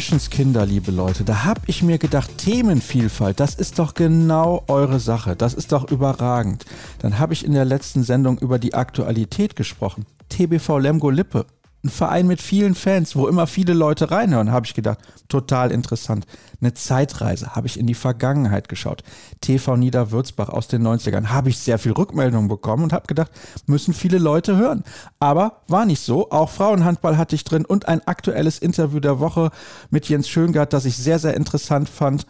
Menschenskinder, liebe Leute, da habe ich mir gedacht, Themenvielfalt, das ist doch genau eure Sache, das ist doch überragend. Dann habe ich in der letzten Sendung über die Aktualität gesprochen. TBV Lemgo Lippe, ein Verein mit vielen Fans, wo immer viele Leute reinhören, habe ich gedacht, total interessant. Eine Zeitreise, habe ich in die Vergangenheit geschaut. TV Niederwürzbach aus den 90ern, habe ich sehr viel Rückmeldungen bekommen und habe gedacht, müssen viele Leute hören. Aber war nicht so. Auch Frauenhandball hatte ich drin und ein aktuelles Interview der Woche mit Jens Schöngart, das ich sehr, sehr interessant fand.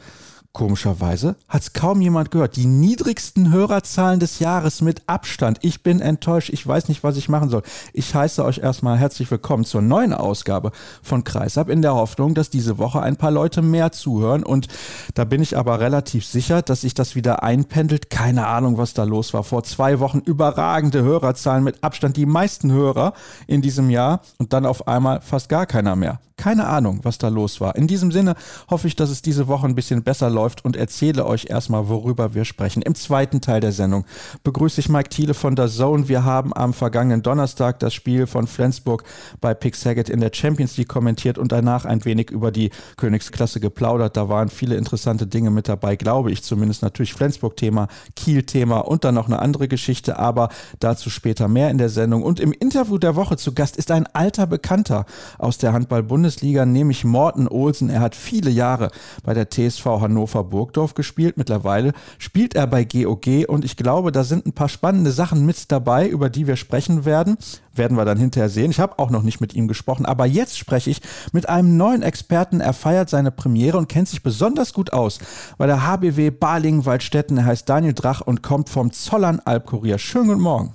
Komischerweise hat es kaum jemand gehört. Die niedrigsten Hörerzahlen des Jahres mit Abstand. Ich bin enttäuscht. Ich weiß nicht, was ich machen soll. Ich heiße euch erstmal herzlich willkommen zur neuen Ausgabe von Kreisab in der Hoffnung, dass diese Woche ein paar Leute mehr zuhören. Und da bin ich aber relativ sicher, dass sich das wieder einpendelt. Keine Ahnung, was da los war. Vor zwei Wochen überragende Hörerzahlen mit Abstand. Die meisten Hörer in diesem Jahr und dann auf einmal fast gar keiner mehr. Keine Ahnung, was da los war. In diesem Sinne hoffe ich, dass es diese Woche ein bisschen besser läuft und erzähle euch erstmal, worüber wir sprechen. Im zweiten Teil der Sendung begrüße ich Mike Thiele von der Zone. Wir haben am vergangenen Donnerstag das Spiel von Flensburg bei Pick Saget in der Champions League kommentiert und danach ein wenig über die Königsklasse geplaudert. Da waren viele interessante Dinge mit dabei, glaube ich zumindest. Natürlich Flensburg-Thema, Kiel-Thema und dann noch eine andere Geschichte, aber dazu später mehr in der Sendung. Und im Interview der Woche zu Gast ist ein alter Bekannter aus der Handball-Bundesliga. Bundesliga, nämlich Morten Olsen. Er hat viele Jahre bei der TSV Hannover Burgdorf gespielt. Mittlerweile spielt er bei GOG und ich glaube, da sind ein paar spannende Sachen mit dabei, über die wir sprechen werden. Werden wir dann hinterher sehen. Ich habe auch noch nicht mit ihm gesprochen, aber jetzt spreche ich mit einem neuen Experten. Er feiert seine Premiere und kennt sich besonders gut aus bei der HBW Balingen-Waldstätten. Er heißt Daniel Drach und kommt vom Zollern Albkurier. Schönen guten Morgen.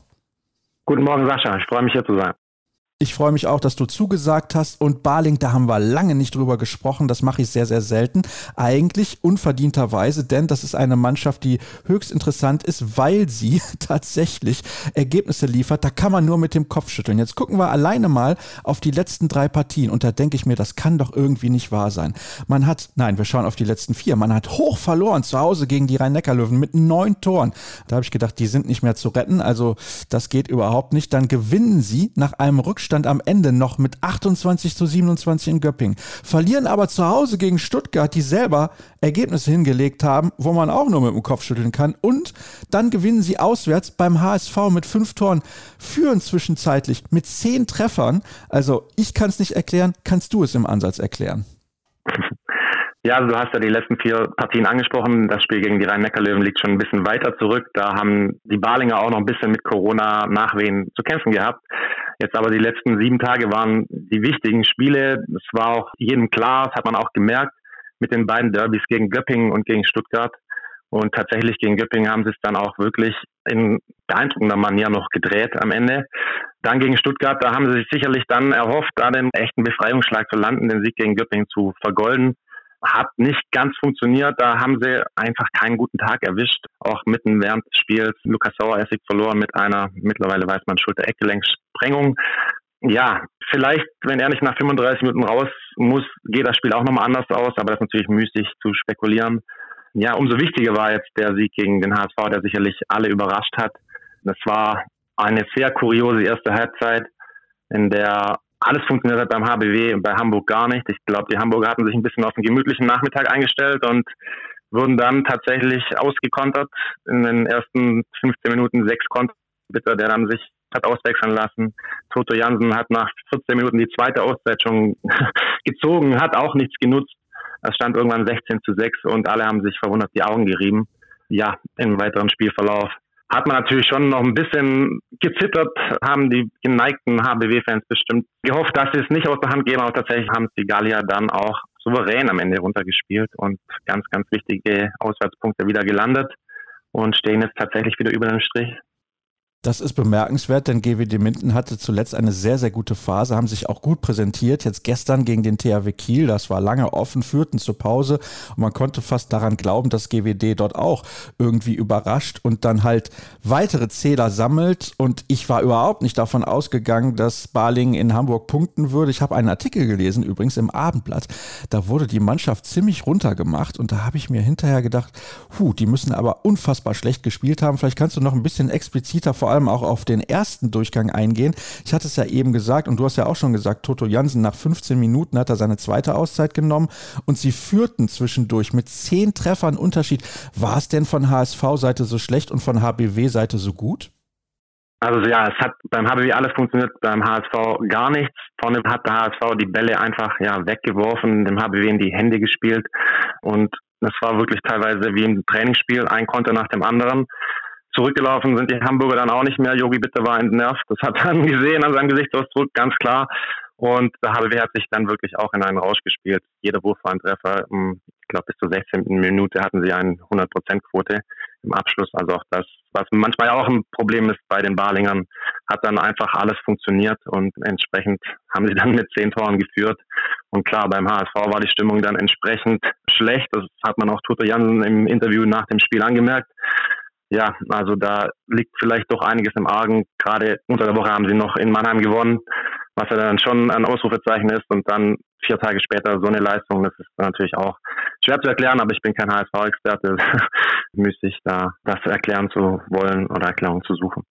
Guten Morgen, Sascha. Ich freue mich hier zu sein. Ich freue mich auch, dass du zugesagt hast. Und Barling, da haben wir lange nicht drüber gesprochen. Das mache ich sehr, sehr selten. Eigentlich unverdienterweise, denn das ist eine Mannschaft, die höchst interessant ist, weil sie tatsächlich Ergebnisse liefert. Da kann man nur mit dem Kopf schütteln. Jetzt gucken wir alleine mal auf die letzten drei Partien. Und da denke ich mir, das kann doch irgendwie nicht wahr sein. Man hat, nein, wir schauen auf die letzten vier. Man hat hoch verloren zu Hause gegen die Rhein-Neckar-Löwen mit neun Toren. Da habe ich gedacht, die sind nicht mehr zu retten. Also das geht überhaupt nicht. Dann gewinnen sie nach einem Rückschlag Rückstand am Ende noch mit 28 zu 27 in Göppingen. Verlieren aber zu Hause gegen Stuttgart, die selber Ergebnisse hingelegt haben, wo man auch nur mit dem Kopf schütteln kann. Und dann gewinnen sie auswärts beim HSV mit fünf Toren, führen zwischenzeitlich mit zehn Treffern. Also ich kann es nicht erklären, kannst du es im Ansatz erklären? Ja, also du hast ja die letzten vier Partien angesprochen. Das Spiel gegen die Rhein-Neckar-Löwen liegt schon ein bisschen weiter zurück. Da haben die Balinger auch noch ein bisschen mit Corona-Nachwehen zu kämpfen gehabt. Jetzt aber die letzten sieben Tage waren die wichtigen Spiele. Es war auch jedem klar, das hat man auch gemerkt, mit den beiden Derbys gegen Göppingen und gegen Stuttgart. Und tatsächlich gegen Göppingen haben sie es dann auch wirklich in beeindruckender Manier noch gedreht am Ende. Dann gegen Stuttgart, da haben sie sich sicherlich dann erhofft, da den echten Befreiungsschlag zu landen, den Sieg gegen Göppingen zu vergolden. Hat nicht ganz funktioniert. Da haben sie einfach keinen guten Tag erwischt. Auch mitten während des Spiels. Lukas Saueressig verloren mit einer, mittlerweile weiß man, Schulter-Eckgelenksprengung. Ja, vielleicht, wenn er nicht nach 35 Minuten raus muss, geht das Spiel auch nochmal anders aus. Aber das ist natürlich müßig zu spekulieren. Ja, umso wichtiger war jetzt der Sieg gegen den HSV, der sicherlich alle überrascht hat. Das war eine sehr kuriose erste Halbzeit, in der alles funktioniert hat beim HBW und bei Hamburg gar nicht. Ich glaube, die Hamburger hatten sich ein bisschen auf einen gemütlichen Nachmittag eingestellt und wurden dann tatsächlich ausgekontert. In den ersten 15 Minuten sechs Konter, der dann sich hat auswechseln lassen. Toto Jansen hat nach 14 Minuten die zweite Auszeit schon gezogen, hat auch nichts genutzt. Es stand irgendwann 16 zu 6 und alle haben sich verwundert die Augen gerieben. Ja, im weiteren Spielverlauf hat man natürlich schon noch ein bisschen gezittert, haben die geneigten HBW-Fans bestimmt gehofft, dass sie es nicht aus der Hand geben, aber tatsächlich haben die Gallier dann auch souverän am Ende runtergespielt und ganz, ganz wichtige Auswärtspunkte wieder gelandet und stehen jetzt tatsächlich wieder über den Strich. Das ist bemerkenswert, denn GWD Minden hatte zuletzt eine sehr, sehr gute Phase, haben sich auch gut präsentiert. Jetzt gestern gegen den THW Kiel, das war lange offen, führten zur Pause und man konnte fast daran glauben, dass GWD dort auch irgendwie überrascht und dann halt weitere Zähler sammelt. Und ich war überhaupt nicht davon ausgegangen, dass Baling in Hamburg punkten würde. Ich habe einen Artikel gelesen, übrigens im Abendblatt. Da wurde die Mannschaft ziemlich runtergemacht und da habe ich mir hinterher gedacht, hu, die müssen aber unfassbar schlecht gespielt haben. Vielleicht kannst du noch ein bisschen expliziter vor allem allem auch auf den ersten Durchgang eingehen. Ich hatte es ja eben gesagt und du hast ja auch schon gesagt, Toto Jansen nach 15 Minuten hat er seine zweite Auszeit genommen und sie führten zwischendurch mit zehn Treffern Unterschied. War es denn von HSV-Seite so schlecht und von HBW-Seite so gut? Also ja, es hat beim HBW alles funktioniert, beim HSV gar nichts. Vorne hat der HSV die Bälle einfach ja weggeworfen, dem HBW in die Hände gespielt und das war wirklich teilweise wie im Trainingsspiel, ein Konter nach dem anderen. Zurückgelaufen sind die Hamburger dann auch nicht mehr. Yogi Bitte war entnervt. Das hat man gesehen an seinem Gesichtsausdruck, ganz klar. Und der HBW hat sich dann wirklich auch in einen Rausch gespielt. Jeder Wurf war ein Treffer. Ich glaube, bis zur 16. Minute hatten sie eine 100%-Quote im Abschluss. Also auch das, was manchmal auch ein Problem ist bei den Barlingern, hat dann einfach alles funktioniert und entsprechend haben sie dann mit zehn Toren geführt. Und klar, beim HSV war die Stimmung dann entsprechend schlecht. Das hat man auch Tutor Jansen im Interview nach dem Spiel angemerkt ja, also da liegt vielleicht doch einiges im Argen. Gerade unter der Woche haben sie noch in Mannheim gewonnen, was ja dann schon ein Ausrufezeichen ist und dann vier Tage später so eine Leistung, das ist natürlich auch schwer zu erklären, aber ich bin kein HSV-Experte, müsste ich da das erklären zu wollen oder Erklärung zu suchen.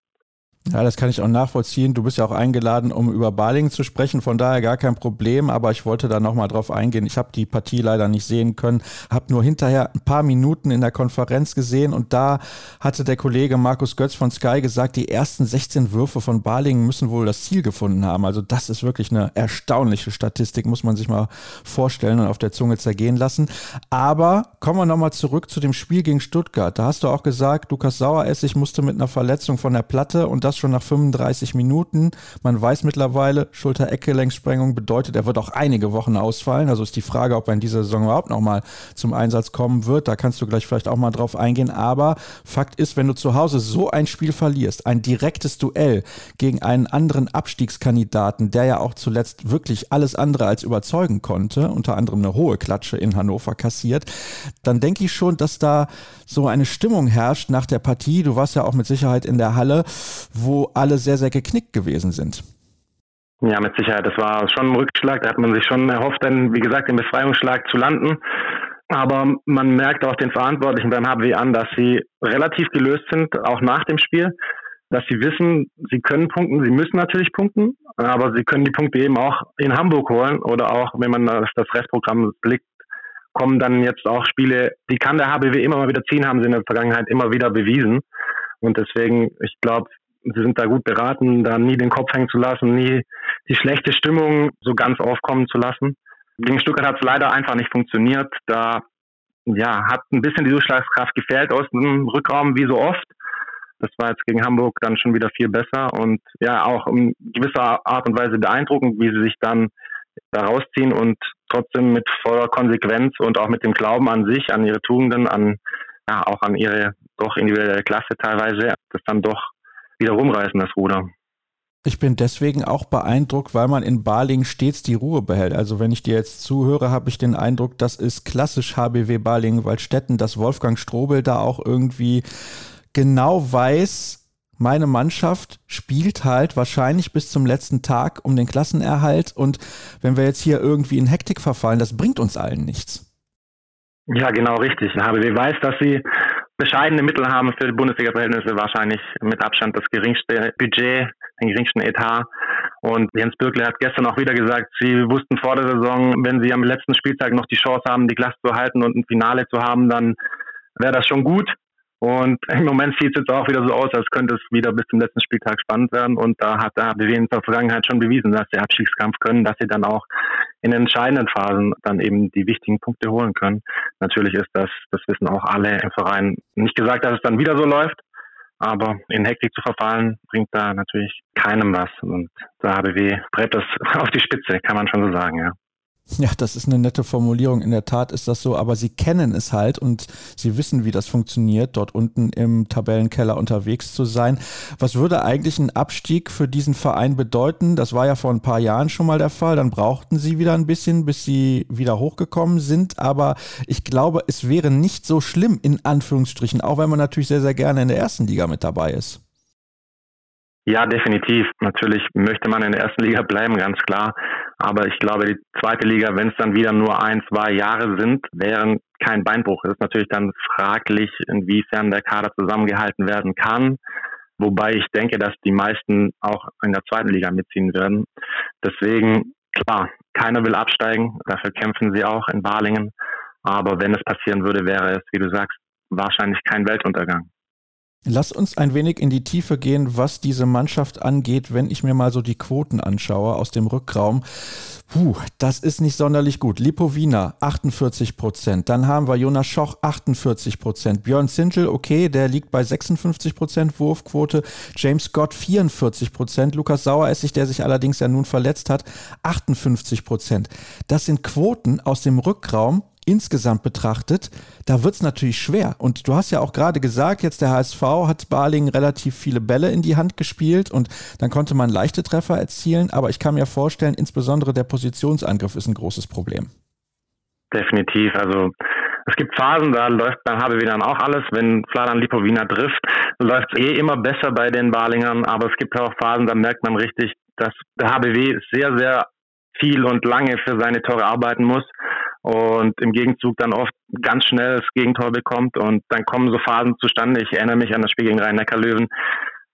Ja, das kann ich auch nachvollziehen. Du bist ja auch eingeladen, um über Balingen zu sprechen, von daher gar kein Problem, aber ich wollte da nochmal drauf eingehen. Ich habe die Partie leider nicht sehen können, habe nur hinterher ein paar Minuten in der Konferenz gesehen und da hatte der Kollege Markus Götz von Sky gesagt, die ersten 16 Würfe von Balingen müssen wohl das Ziel gefunden haben. Also das ist wirklich eine erstaunliche Statistik, muss man sich mal vorstellen und auf der Zunge zergehen lassen. Aber kommen wir nochmal zurück zu dem Spiel gegen Stuttgart. Da hast du auch gesagt, Lukas Saueressig musste mit einer Verletzung von der Platte und das das schon nach 35 Minuten. Man weiß mittlerweile, Schulter-Eckgelenksprengung bedeutet, er wird auch einige Wochen ausfallen. Also ist die Frage, ob er in dieser Saison überhaupt nochmal zum Einsatz kommen wird. Da kannst du gleich vielleicht auch mal drauf eingehen. Aber Fakt ist, wenn du zu Hause so ein Spiel verlierst, ein direktes Duell gegen einen anderen Abstiegskandidaten, der ja auch zuletzt wirklich alles andere als überzeugen konnte, unter anderem eine hohe Klatsche in Hannover kassiert, dann denke ich schon, dass da so eine Stimmung herrscht nach der Partie. Du warst ja auch mit Sicherheit in der Halle, wo alle sehr, sehr geknickt gewesen sind. Ja, mit Sicherheit. Das war schon ein Rückschlag. Da hat man sich schon erhofft, dann, wie gesagt, den Befreiungsschlag zu landen. Aber man merkt auch den Verantwortlichen beim HBW an, dass sie relativ gelöst sind, auch nach dem Spiel. Dass sie wissen, sie können punkten, sie müssen natürlich punkten, aber sie können die Punkte eben auch in Hamburg holen oder auch, wenn man das Restprogramm blickt, kommen dann jetzt auch Spiele, die kann der HBW immer mal wieder ziehen, haben sie in der Vergangenheit immer wieder bewiesen. Und deswegen, ich glaube, sie sind da gut beraten, da nie den Kopf hängen zu lassen, nie die schlechte Stimmung so ganz aufkommen zu lassen. Gegen Stuttgart hat es leider einfach nicht funktioniert. Da ja, hat ein bisschen die Durchschlagskraft gefehlt aus dem Rückraum, wie so oft. Das war jetzt gegen Hamburg dann schon wieder viel besser und ja, auch in gewisser Art und Weise beeindruckend, wie sie sich dann da rausziehen und trotzdem mit voller Konsequenz und auch mit dem Glauben an sich, an ihre Tugenden, an ja, auch an ihre doch individuelle Klasse teilweise, das dann doch wieder rumreißen, das Ruder. Ich bin deswegen auch beeindruckt, weil man in Baling stets die Ruhe behält. Also wenn ich dir jetzt zuhöre, habe ich den Eindruck, das ist klassisch HBW Baling Waldstätten, dass Wolfgang Strobel da auch irgendwie genau weiß, meine Mannschaft spielt halt wahrscheinlich bis zum letzten Tag um den Klassenerhalt und wenn wir jetzt hier irgendwie in Hektik verfallen, das bringt uns allen nichts. Ja, genau richtig. HBW weiß, dass sie bescheidene Mittel haben für die Bundesliga-Verhältnisse, wahrscheinlich mit Abstand das geringste Budget, den geringsten Etat. Und Jens Bürkle hat gestern auch wieder gesagt, sie wussten vor der Saison, wenn sie am letzten Spieltag noch die Chance haben, die Klasse zu halten und ein Finale zu haben, dann wäre das schon gut. Und im Moment sieht es jetzt auch wieder so aus, als könnte es wieder bis zum letzten Spieltag spannend werden. Und da hat der HBW in der Vergangenheit schon bewiesen, dass sie Abstiegskampf können, dass sie dann auch in den entscheidenden Phasen dann eben die wichtigen Punkte holen können. Natürlich ist das, das wissen auch alle im Verein, nicht gesagt, dass es dann wieder so läuft. Aber in Hektik zu verfallen, bringt da natürlich keinem was. Und der HBW brett das auf die Spitze, kann man schon so sagen, ja. Ja, das ist eine nette Formulierung. In der Tat ist das so, aber sie kennen es halt und sie wissen, wie das funktioniert, dort unten im Tabellenkeller unterwegs zu sein. Was würde eigentlich ein Abstieg für diesen Verein bedeuten? Das war ja vor ein paar Jahren schon mal der Fall. Dann brauchten sie wieder ein bisschen, bis sie wieder hochgekommen sind. Aber ich glaube, es wäre nicht so schlimm, in Anführungsstrichen, auch wenn man natürlich sehr, sehr gerne in der ersten Liga mit dabei ist. Ja, definitiv. Natürlich möchte man in der ersten Liga bleiben, ganz klar. Aber ich glaube, die zweite Liga, wenn es dann wieder nur ein, zwei Jahre sind, wären kein Beinbruch. Es ist natürlich dann fraglich, inwiefern der Kader zusammengehalten werden kann. Wobei ich denke, dass die meisten auch in der zweiten Liga mitziehen werden. Deswegen, klar, keiner will absteigen. Dafür kämpfen sie auch in Balingen. Aber wenn es passieren würde, wäre es, wie du sagst, wahrscheinlich kein Weltuntergang. Lass uns ein wenig in die Tiefe gehen, was diese Mannschaft angeht, wenn ich mir mal so die Quoten anschaue aus dem Rückraum. Puh, das ist nicht sonderlich gut. Lipovina 48 Prozent. Dann haben wir Jonas Schoch 48 Prozent. Björn Zintel, okay, der liegt bei 56 Prozent Wurfquote. James Scott 44 Prozent. Lukas Saueressig, der sich allerdings ja nun verletzt hat, 58 Prozent. Das sind Quoten aus dem Rückraum, insgesamt betrachtet, da wird es natürlich schwer. Und du hast ja auch gerade gesagt, jetzt der HSV hat Barling relativ viele Bälle in die Hand gespielt und dann konnte man leichte Treffer erzielen. Aber ich kann mir vorstellen, insbesondere der Positionsangriff ist ein großes Problem. Definitiv. Also es gibt Phasen, da läuft beim HBW dann auch alles. Wenn Fladan Lipovina trifft, läuft es eh immer besser bei den Barlingern. Aber es gibt auch Phasen, da merkt man richtig, dass der HBW sehr, sehr viel und lange für seine Tore arbeiten muss und im Gegenzug dann oft ganz schnell das Gegentor bekommt und dann kommen so Phasen zustande. Ich erinnere mich an das Spiel gegen Rhein-Neckar-Löwen.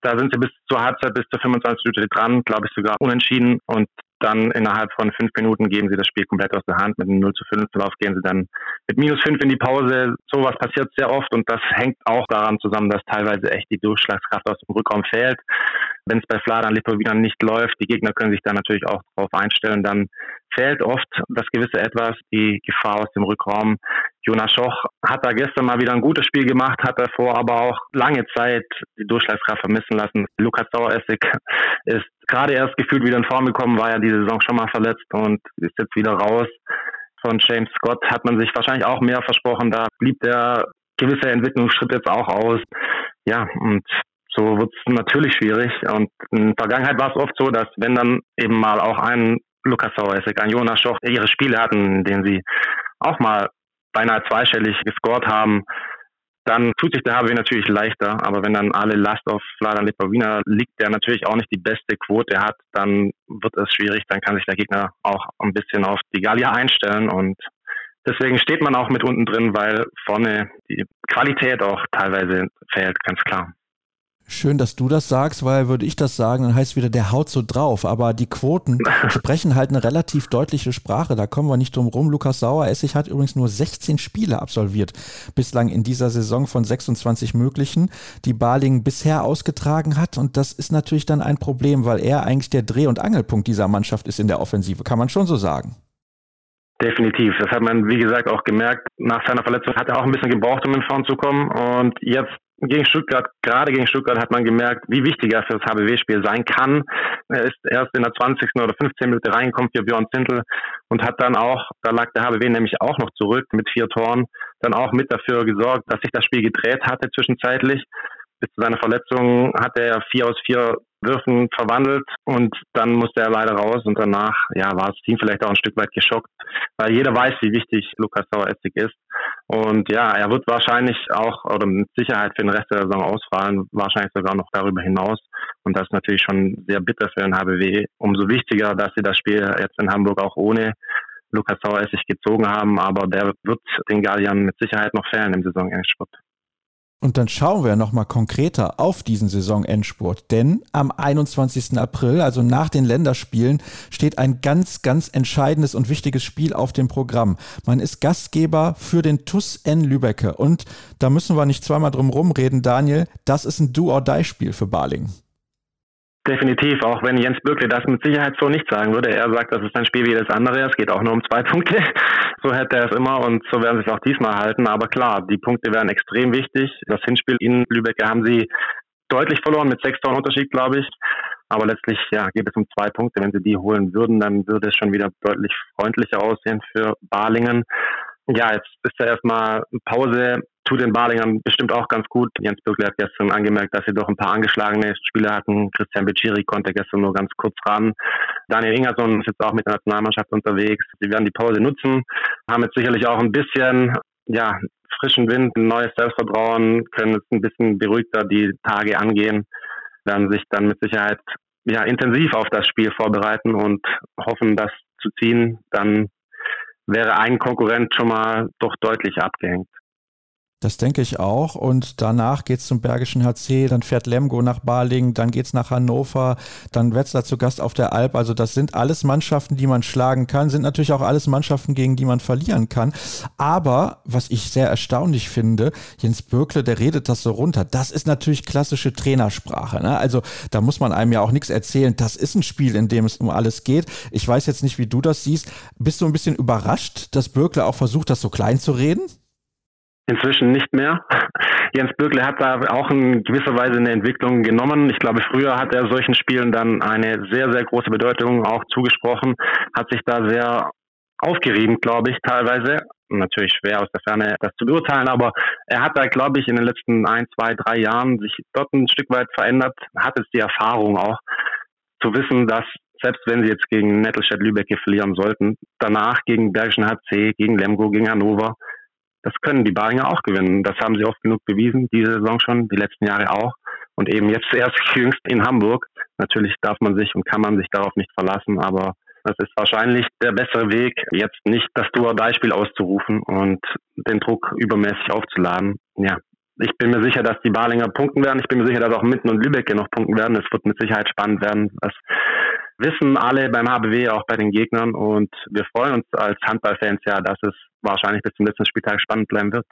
Da sind sie bis zur Halbzeit, bis zur 25 Minute dran, glaube ich sogar unentschieden und dann innerhalb von fünf Minuten geben sie das Spiel komplett aus der Hand. Mit einem 0 zu 5 Lauf gehen sie dann mit minus 5 in die Pause. Sowas passiert sehr oft und das hängt auch daran zusammen, dass teilweise echt die Durchschlagskraft aus dem Rückraum fehlt. Wenn es bei Fladan Lipovina nicht läuft, die Gegner können sich da natürlich auch darauf einstellen, dann fehlt oft das gewisse Etwas, die Gefahr aus dem Rückraum. Jonas Schoch hat da gestern mal wieder ein gutes Spiel gemacht, hat davor aber auch lange Zeit die Durchschlagskraft vermissen lassen. Lukas Saueressig ist gerade erst gefühlt wieder in Form gekommen, war ja diese Saison schon mal verletzt und ist jetzt wieder raus. Von James Scott hat man sich wahrscheinlich auch mehr versprochen. Da blieb der gewisse Entwicklungsschritt jetzt auch aus. Ja, und so wird es natürlich schwierig. Und in der Vergangenheit war es oft so, dass wenn dann eben mal auch ein Lukas Saueressig, ein Jonas Schoch ihre Spiele hatten, in denen sie auch mal beinahe zweistellig gescored haben, dann tut sich der HBW natürlich leichter. Aber wenn dann alle Last auf Vladan Lipovina liegt, der natürlich auch nicht die beste Quote hat, dann wird es schwierig. Dann kann sich der Gegner auch ein bisschen auf die Gallier einstellen und deswegen steht man auch mit unten drin, weil vorne die Qualität auch teilweise fehlt, ganz klar. Schön, dass du das sagst, weil würde ich das sagen, dann heißt wieder, der haut so drauf. Aber die Quoten sprechen halt eine relativ deutliche Sprache. Da kommen wir nicht drum rum. Lukas Saueressig hat übrigens nur 16 Spiele absolviert, bislang in dieser Saison von 26 möglichen, die Barling bisher ausgetragen hat. Und das ist natürlich dann ein Problem, weil er eigentlich der Dreh- und Angelpunkt dieser Mannschaft ist in der Offensive. Kann man schon so sagen. Definitiv. Das hat man, wie gesagt, auch gemerkt. Nach seiner Verletzung hat er auch ein bisschen gebraucht, um in Form zu kommen. Und jetzt gegen Stuttgart, gerade gegen Stuttgart hat man gemerkt, wie wichtig er für das HBW-Spiel sein kann. Er ist erst in der 20. oder 15. Minute reingekommen für Björn Zintel und hat dann auch, da lag der HBW nämlich auch noch zurück mit vier Toren, dann auch mit dafür gesorgt, dass sich das Spiel gedreht hatte zwischenzeitlich. Bis zu seiner Verletzung hat er vier aus vier Würfen verwandelt und dann musste er leider raus und danach ja, war das Team vielleicht auch ein Stück weit geschockt, weil jeder weiß, wie wichtig Lukas Saueressig ist. Und ja, er wird wahrscheinlich auch oder mit Sicherheit für den Rest der Saison ausfallen, wahrscheinlich sogar noch darüber hinaus. Und das ist natürlich schon sehr bitter für den HBW. Umso wichtiger, dass sie das Spiel jetzt in Hamburg auch ohne Lukas Saueressig gezogen haben, aber der wird den Galliern mit Sicherheit noch fehlen im Saisonendspurt. Und dann schauen wir nochmal konkreter auf diesen Saisonendspurt. Denn am 21. April, also nach den Länderspielen, steht ein ganz, ganz entscheidendes und wichtiges Spiel auf dem Programm. Man ist Gastgeber für den TUS N Lübecke. Und da müssen wir nicht zweimal drum rumreden, Daniel. Das ist ein Do-or-Die-Spiel für Baling. Definitiv, auch wenn Jens Bürkle das mit Sicherheit so nicht sagen würde. Er sagt, das ist ein Spiel wie das andere. Es geht auch nur um zwei Punkte. So hätte er es immer und so werden sie es auch diesmal halten. Aber klar, die Punkte wären extrem wichtig. Das Hinspiel in Lübeck haben sie deutlich verloren mit sechs Toren Unterschied, glaube ich. Aber letztlich ja, geht es um zwei Punkte. Wenn sie die holen würden, dann würde es schon wieder deutlich freundlicher aussehen für Balingen. Ja, jetzt ist ja erstmal Pause. Tut den Balingern bestimmt auch ganz gut. Jens Bürgle hat gestern angemerkt, dass sie doch ein paar angeschlagene Spieler hatten. Christian Beciri konnte gestern nur ganz kurz ran. Daniel Ingerson ist jetzt auch mit der Nationalmannschaft unterwegs. Sie werden die Pause nutzen, haben jetzt sicherlich auch ein bisschen ja, frischen Wind, ein neues Selbstvertrauen, können jetzt ein bisschen beruhigter die Tage angehen, werden sich dann mit Sicherheit ja, intensiv auf das Spiel vorbereiten und hoffen, das zu ziehen. Dann wäre ein Konkurrent schon mal doch deutlich abgehängt. Das denke ich auch. Und danach geht's zum Bergischen HC, dann fährt Lemgo nach Balingen, dann geht's nach Hannover, dann Wetzlar zu Gast auf der Alp. Also das sind alles Mannschaften, die man schlagen kann, sind natürlich auch alles Mannschaften, gegen die man verlieren kann. Aber was ich sehr erstaunlich finde, Jens Bökle, der redet das so runter. Das ist natürlich klassische Trainersprache. Ne? Also da muss man einem ja auch nichts erzählen. Das ist ein Spiel, in dem es um alles geht. Ich weiß jetzt nicht, wie du das siehst. Bist du ein bisschen überrascht, dass Bökle auch versucht, das so klein zu reden? Inzwischen nicht mehr. Jens Bürgle hat da auch in gewisser Weise eine Entwicklung genommen. Ich glaube, früher hat er solchen Spielen dann eine sehr, sehr große Bedeutung auch zugesprochen, hat sich da sehr aufgerieben, glaube ich, teilweise. Natürlich schwer aus der Ferne das zu beurteilen, aber er hat da, glaube ich, in den letzten ein, zwei, drei Jahren sich dort ein Stück weit verändert, hat jetzt die Erfahrung auch zu wissen, dass selbst wenn sie jetzt gegen Nettelstedt Lübeck verlieren sollten, danach gegen Bergischen HC, gegen Lemgo, gegen Hannover, das können die Baringer auch gewinnen. Das haben sie oft genug bewiesen, diese Saison schon, die letzten Jahre auch. Und eben jetzt erst jüngst in Hamburg. Natürlich darf man sich und kann man sich darauf nicht verlassen, aber das ist wahrscheinlich der bessere Weg, jetzt nicht das Duo-Beispiel auszurufen und den Druck übermäßig aufzuladen. Ja, ich bin mir sicher, dass die Balinger punkten werden. Ich bin mir sicher, dass auch Mitten und Lübeck noch punkten werden. Es wird mit Sicherheit spannend werden. Das wissen alle beim HBW, auch bei den Gegnern. Und wir freuen uns als Handballfans ja, dass es wahrscheinlich bis zum letzten Spieltag spannend bleiben wird.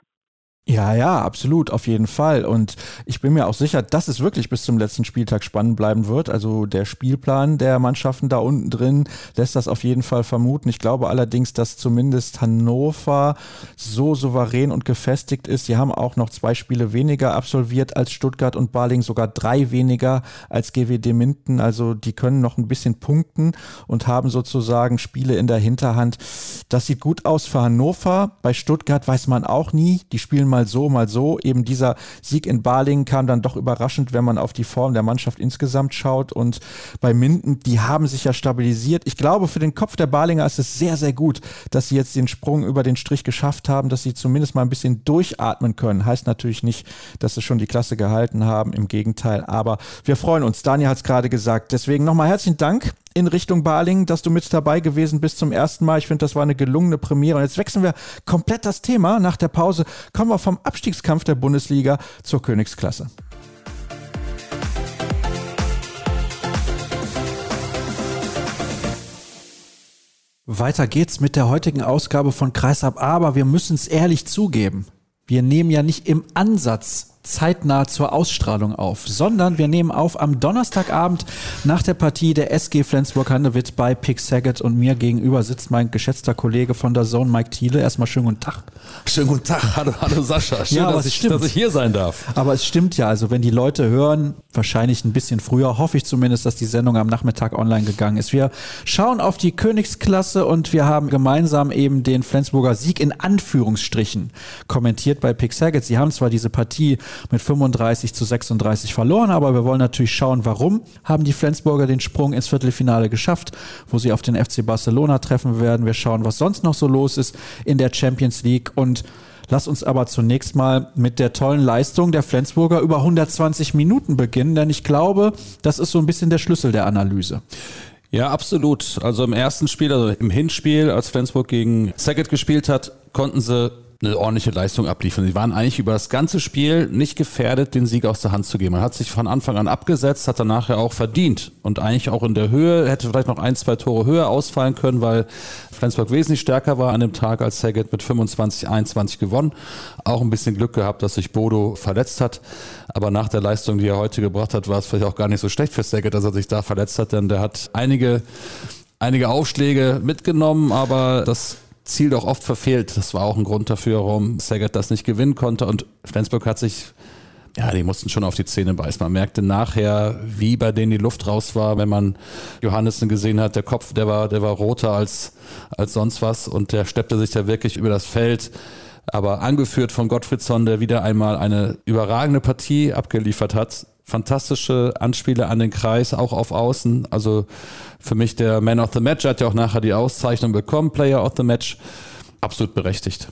Ja, ja, absolut, auf jeden Fall. Und ich bin mir auch sicher, dass es wirklich bis zum letzten Spieltag spannend bleiben wird. Also der Spielplan der Mannschaften da unten drin lässt das auf jeden Fall vermuten. Ich glaube allerdings, dass zumindest Hannover so souverän und gefestigt ist. Sie haben auch noch zwei Spiele weniger absolviert als Stuttgart und Baling, sogar drei weniger als GWD Minden. Also die können noch ein bisschen punkten und haben sozusagen Spiele in der Hinterhand. Das sieht gut aus für Hannover. Bei Stuttgart weiß man auch nie. Die spielen mal mal so, mal so. Eben dieser Sieg in Balingen kam dann doch überraschend, wenn man auf die Form der Mannschaft insgesamt schaut. Und bei Minden, die haben sich ja stabilisiert. Ich glaube, für den Kopf der Balinger ist es sehr, sehr gut, dass sie jetzt den Sprung über den Strich geschafft haben, dass sie zumindest mal ein bisschen durchatmen können. Heißt natürlich nicht, dass sie schon die Klasse gehalten haben. Im Gegenteil. Aber wir freuen uns. Daniel hat es gerade gesagt. Deswegen nochmal herzlichen Dank in Richtung Baling, dass du mit dabei gewesen bist zum ersten Mal. Ich finde, das war eine gelungene Premiere. Und jetzt wechseln wir komplett das Thema. Nach der Pause kommen wir vom Abstiegskampf der Bundesliga zur Königsklasse. Weiter geht's mit der heutigen Ausgabe von Kreisab, aber wir müssen es ehrlich zugeben. Wir nehmen ja nicht im Ansatz zeitnah zur Ausstrahlung auf, sondern wir nehmen auf am Donnerstagabend nach der Partie der SG Flensburg-Handewitt bei Pick Saget und mir gegenüber sitzt mein geschätzter Kollege von der Zone, Mike Thiele. Erstmal schönen guten Tag. Schönen guten Tag. Hallo, hallo Sascha. Schön, ja, dass, ich, dass ich hier sein darf. Aber es stimmt ja, also wenn die Leute hören, wahrscheinlich ein bisschen früher, hoffe ich zumindest, dass die Sendung am Nachmittag online gegangen ist. Wir schauen auf die Königsklasse und wir haben gemeinsam eben den Flensburger Sieg in Anführungsstrichen kommentiert bei Pick Saget. Sie haben zwar diese Partie mit 35 zu 36 verloren. Aber wir wollen natürlich schauen, warum haben die Flensburger den Sprung ins Viertelfinale geschafft, wo sie auf den FC Barcelona treffen werden. Wir schauen, was sonst noch so los ist in der Champions League und Lass uns aber zunächst mal mit der tollen Leistung der Flensburger über 120 Minuten beginnen, denn ich glaube, das ist so ein bisschen der Schlüssel der Analyse. Ja, absolut. Also im ersten Spiel, also im Hinspiel, als Flensburg gegen Saget gespielt hat, konnten sie eine ordentliche Leistung abliefern. Sie waren eigentlich über das ganze Spiel nicht gefährdet, den Sieg aus der Hand zu geben. Man hat sich von Anfang an abgesetzt, hat danach ja auch verdient und eigentlich auch in der Höhe, hätte vielleicht noch ein, zwei Tore höher ausfallen können, weil Flensburg wesentlich stärker war an dem Tag als Saget mit 25, 21 gewonnen. Auch ein bisschen Glück gehabt, dass sich Bodo verletzt hat. Aber nach der Leistung, die er heute gebracht hat, war es vielleicht auch gar nicht so schlecht für Saget, dass er sich da verletzt hat, denn der hat einige einige Aufschläge mitgenommen, aber das Ziel doch oft verfehlt. Das war auch ein Grund dafür, warum Saget das nicht gewinnen konnte. Und Flensburg hat sich Ja, die mussten schon auf die Zähne beißen. Man merkte nachher, wie bei denen die Luft raus war, wenn man Johannessen gesehen hat. Der Kopf, der war, der war roter als, als sonst was und der steppte sich da wirklich über das Feld. Aber angeführt von Gottfriedsson, der wieder einmal eine überragende Partie abgeliefert hat. Fantastische Anspiele an den Kreis, auch auf Außen. Also für mich der Man of the Match hat ja auch nachher die Auszeichnung bekommen, Player of the Match. Absolut berechtigt.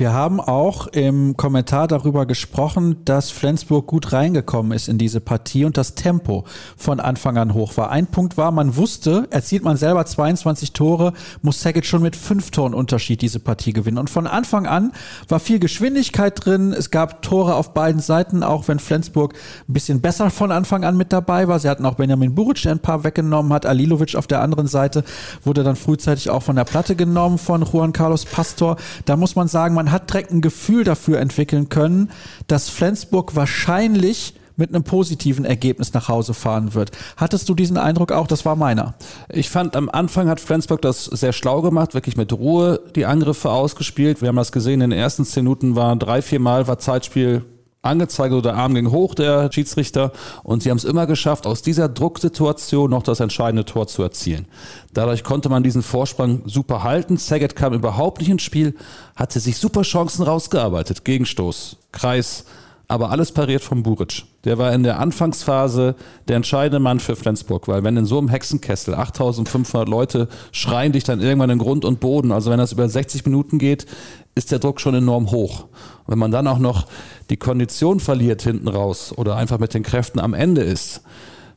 Wir haben auch im Kommentar darüber gesprochen, dass Flensburg gut reingekommen ist in diese Partie und das Tempo von Anfang an hoch war. Ein Punkt war, man wusste, erzielt man selber 22 Tore, muss Saget schon mit fünf Toren Unterschied diese Partie gewinnen. Und von Anfang an war viel Geschwindigkeit drin. Es gab Tore auf beiden Seiten, auch wenn Flensburg ein bisschen besser von Anfang an mit dabei war. Sie hatten auch Benjamin Buric, der ein paar weggenommen hat. Alilovic auf der anderen Seite wurde dann frühzeitig auch von der Platte genommen von Juan Carlos Pastor. Da muss man sagen, man hat direkt ein Gefühl dafür entwickeln können, dass Flensburg wahrscheinlich mit einem positiven Ergebnis nach Hause fahren wird. Hattest du diesen Eindruck auch? Das war meiner. Ich fand, am Anfang hat Flensburg das sehr schlau gemacht, wirklich mit Ruhe die Angriffe ausgespielt. Wir haben das gesehen, in den ersten zehn Minuten waren drei, vier Mal war Zeitspiel angezeigt oder der Arm ging hoch, der Schiedsrichter. Und sie haben es immer geschafft, aus dieser Drucksituation noch das entscheidende Tor zu erzielen. Dadurch konnte man diesen Vorsprung super halten. Saget kam überhaupt nicht ins Spiel, hatte sich super Chancen rausgearbeitet. Gegenstoß, Kreis, aber alles pariert vom Buric. Der war in der Anfangsphase der entscheidende Mann für Flensburg, weil wenn in so einem Hexenkessel 8500 Leute schreien dich dann irgendwann in Grund und Boden, also wenn das über 60 Minuten geht, ist der Druck schon enorm hoch. Wenn man dann auch noch die Kondition verliert hinten raus oder einfach mit den Kräften am Ende ist,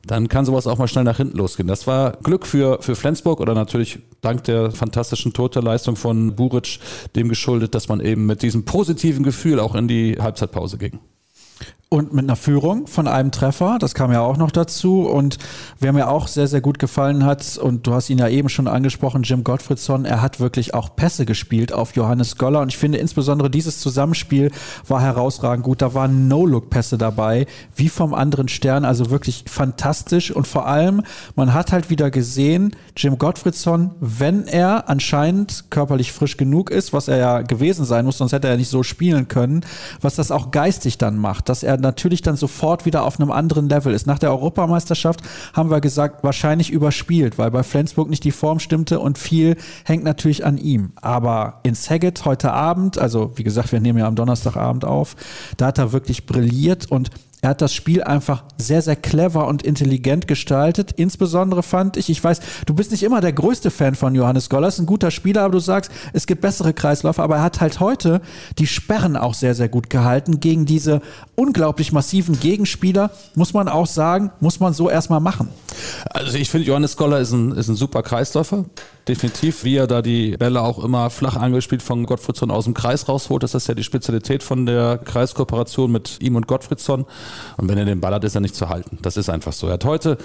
dann kann sowas auch mal schnell nach hinten losgehen. Das war Glück für, für Flensburg oder natürlich dank der fantastischen Torterleistung von Buric dem geschuldet, dass man eben mit diesem positiven Gefühl auch in die Halbzeitpause ging und mit einer Führung von einem Treffer. Das kam ja auch noch dazu. Und wer mir auch sehr, sehr gut gefallen hat, und du hast ihn ja eben schon angesprochen, Jim Gottfriedson, er hat wirklich auch Pässe gespielt auf Johannes Goller. Und ich finde insbesondere dieses Zusammenspiel war herausragend gut. Da waren No-Look-Pässe dabei, wie vom anderen Stern. Also wirklich fantastisch. Und vor allem, man hat halt wieder gesehen, Jim Gottfriedson, wenn er anscheinend körperlich frisch genug ist, was er ja gewesen sein muss, sonst hätte er ja nicht so spielen können, was das auch geistig dann macht, dass er natürlich dann sofort wieder auf einem anderen Level ist. Nach der Europameisterschaft haben wir gesagt, wahrscheinlich überspielt, weil bei Flensburg nicht die Form stimmte und viel hängt natürlich an ihm. Aber in Saget heute Abend, also wie gesagt, wir nehmen ja am Donnerstagabend auf, da hat er wirklich brilliert und er hat das Spiel einfach sehr, sehr clever und intelligent gestaltet. Insbesondere fand ich, ich weiß, du bist nicht immer der größte Fan von Johannes Goller, ist ein guter Spieler, aber du sagst, es gibt bessere Kreisläufe, aber er hat halt heute die Sperren auch sehr, sehr gut gehalten gegen diese unglaublich massiven Gegenspieler, muss man auch sagen, muss man so erstmal machen. Also ich finde, Johannes Goller ist ein, ist ein super Kreisläufer definitiv, wie er da die Bälle auch immer flach angespielt von Gottfriedsson aus dem Kreis rausholt. Das ist ja die Spezialität von der Kreiskooperation mit ihm und Gottfriedsson. Und wenn er den Ball hat, ist er nicht zu halten. Das ist einfach so. Er hat heute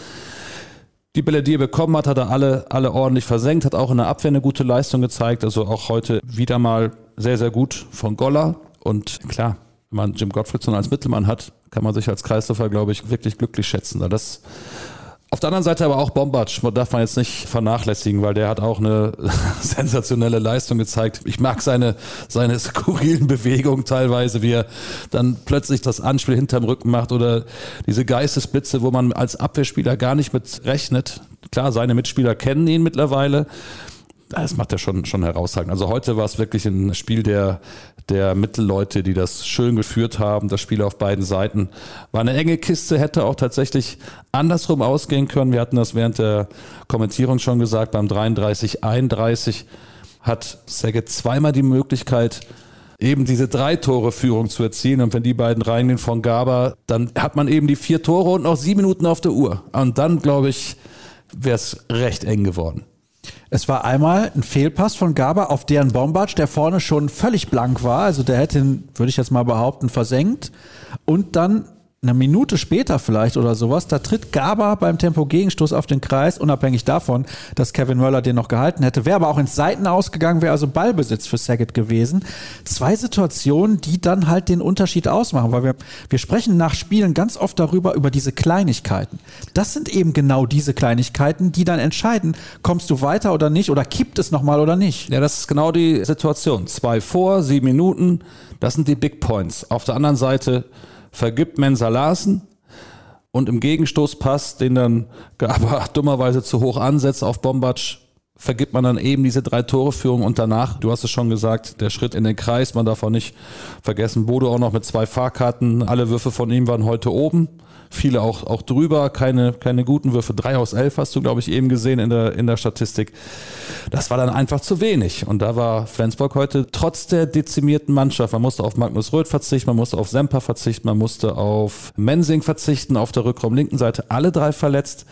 die Bälle, die er bekommen hat, hat er alle, alle ordentlich versenkt, hat auch in der Abwehr eine gute Leistung gezeigt. Also auch heute wieder mal sehr, sehr gut von Goller. Und klar, wenn man Jim Gottfriedson als Mittelmann hat, kann man sich als Kreisläufer, glaube ich, wirklich glücklich schätzen. Das auf der anderen Seite aber auch Bombatsch, darf man jetzt nicht vernachlässigen, weil der hat auch eine sensationelle Leistung gezeigt. Ich mag seine, seine skurrilen Bewegungen teilweise, wie er dann plötzlich das Anspiel hinterm Rücken macht oder diese Geistesblitze, wo man als Abwehrspieler gar nicht mit rechnet. Klar, seine Mitspieler kennen ihn mittlerweile, das macht er schon, schon herausragend. Also heute war es wirklich ein Spiel der, der Mittelleute, die das schön geführt haben. Das Spiel auf beiden Seiten war eine enge Kiste, hätte auch tatsächlich andersrum ausgehen können. Wir hatten das während der Kommentierung schon gesagt. Beim 33-31 hat Saget zweimal die Möglichkeit, eben diese drei Tore Führung zu erzielen. Und wenn die beiden reingehen von Gaba, dann hat man eben die vier Tore und noch sieben Minuten auf der Uhr. Und dann, glaube ich, wäre es recht eng geworden. Es war einmal ein Fehlpass von Gaber auf deren Bombatsch, der vorne schon völlig blank war. Also der hätte ihn, würde ich jetzt mal behaupten, versenkt. Und dann eine Minute später vielleicht oder sowas, da tritt Gaber beim Tempo-Gegenstoß auf den Kreis, unabhängig davon, dass Kevin Möller den noch gehalten hätte, wäre aber auch ins Seiten ausgegangen, wäre also Ballbesitz für Saget gewesen. Zwei Situationen, die dann halt den Unterschied ausmachen, weil wir, wir sprechen nach Spielen ganz oft darüber, über diese Kleinigkeiten. Das sind eben genau diese Kleinigkeiten, die dann entscheiden, kommst du weiter oder nicht oder kippt es nochmal oder nicht. Ja, das ist genau die Situation. Zwei vor, sieben Minuten, das sind die Big Points. Auf der anderen Seite vergibt Mensa Larsen und im Gegenstoßpass, den dann aber dummerweise zu hoch ansetzt auf Bombatsch, vergibt man dann eben diese drei Tore Führung und danach, du hast es schon gesagt, der Schritt in den Kreis, man darf auch nicht vergessen, Bodo auch noch mit zwei Fahrkarten, alle Würfe von ihm waren heute oben viele auch, auch drüber, keine, keine guten Würfe. Drei aus elf hast du, glaube ich, eben gesehen in der, in der Statistik. Das war dann einfach zu wenig. Und da war Flensburg heute trotz der dezimierten Mannschaft, man musste auf Magnus Röth verzichten, man musste auf Semper verzichten, man musste auf Mensing verzichten, auf der Rückraum linken Seite, alle drei verletzt.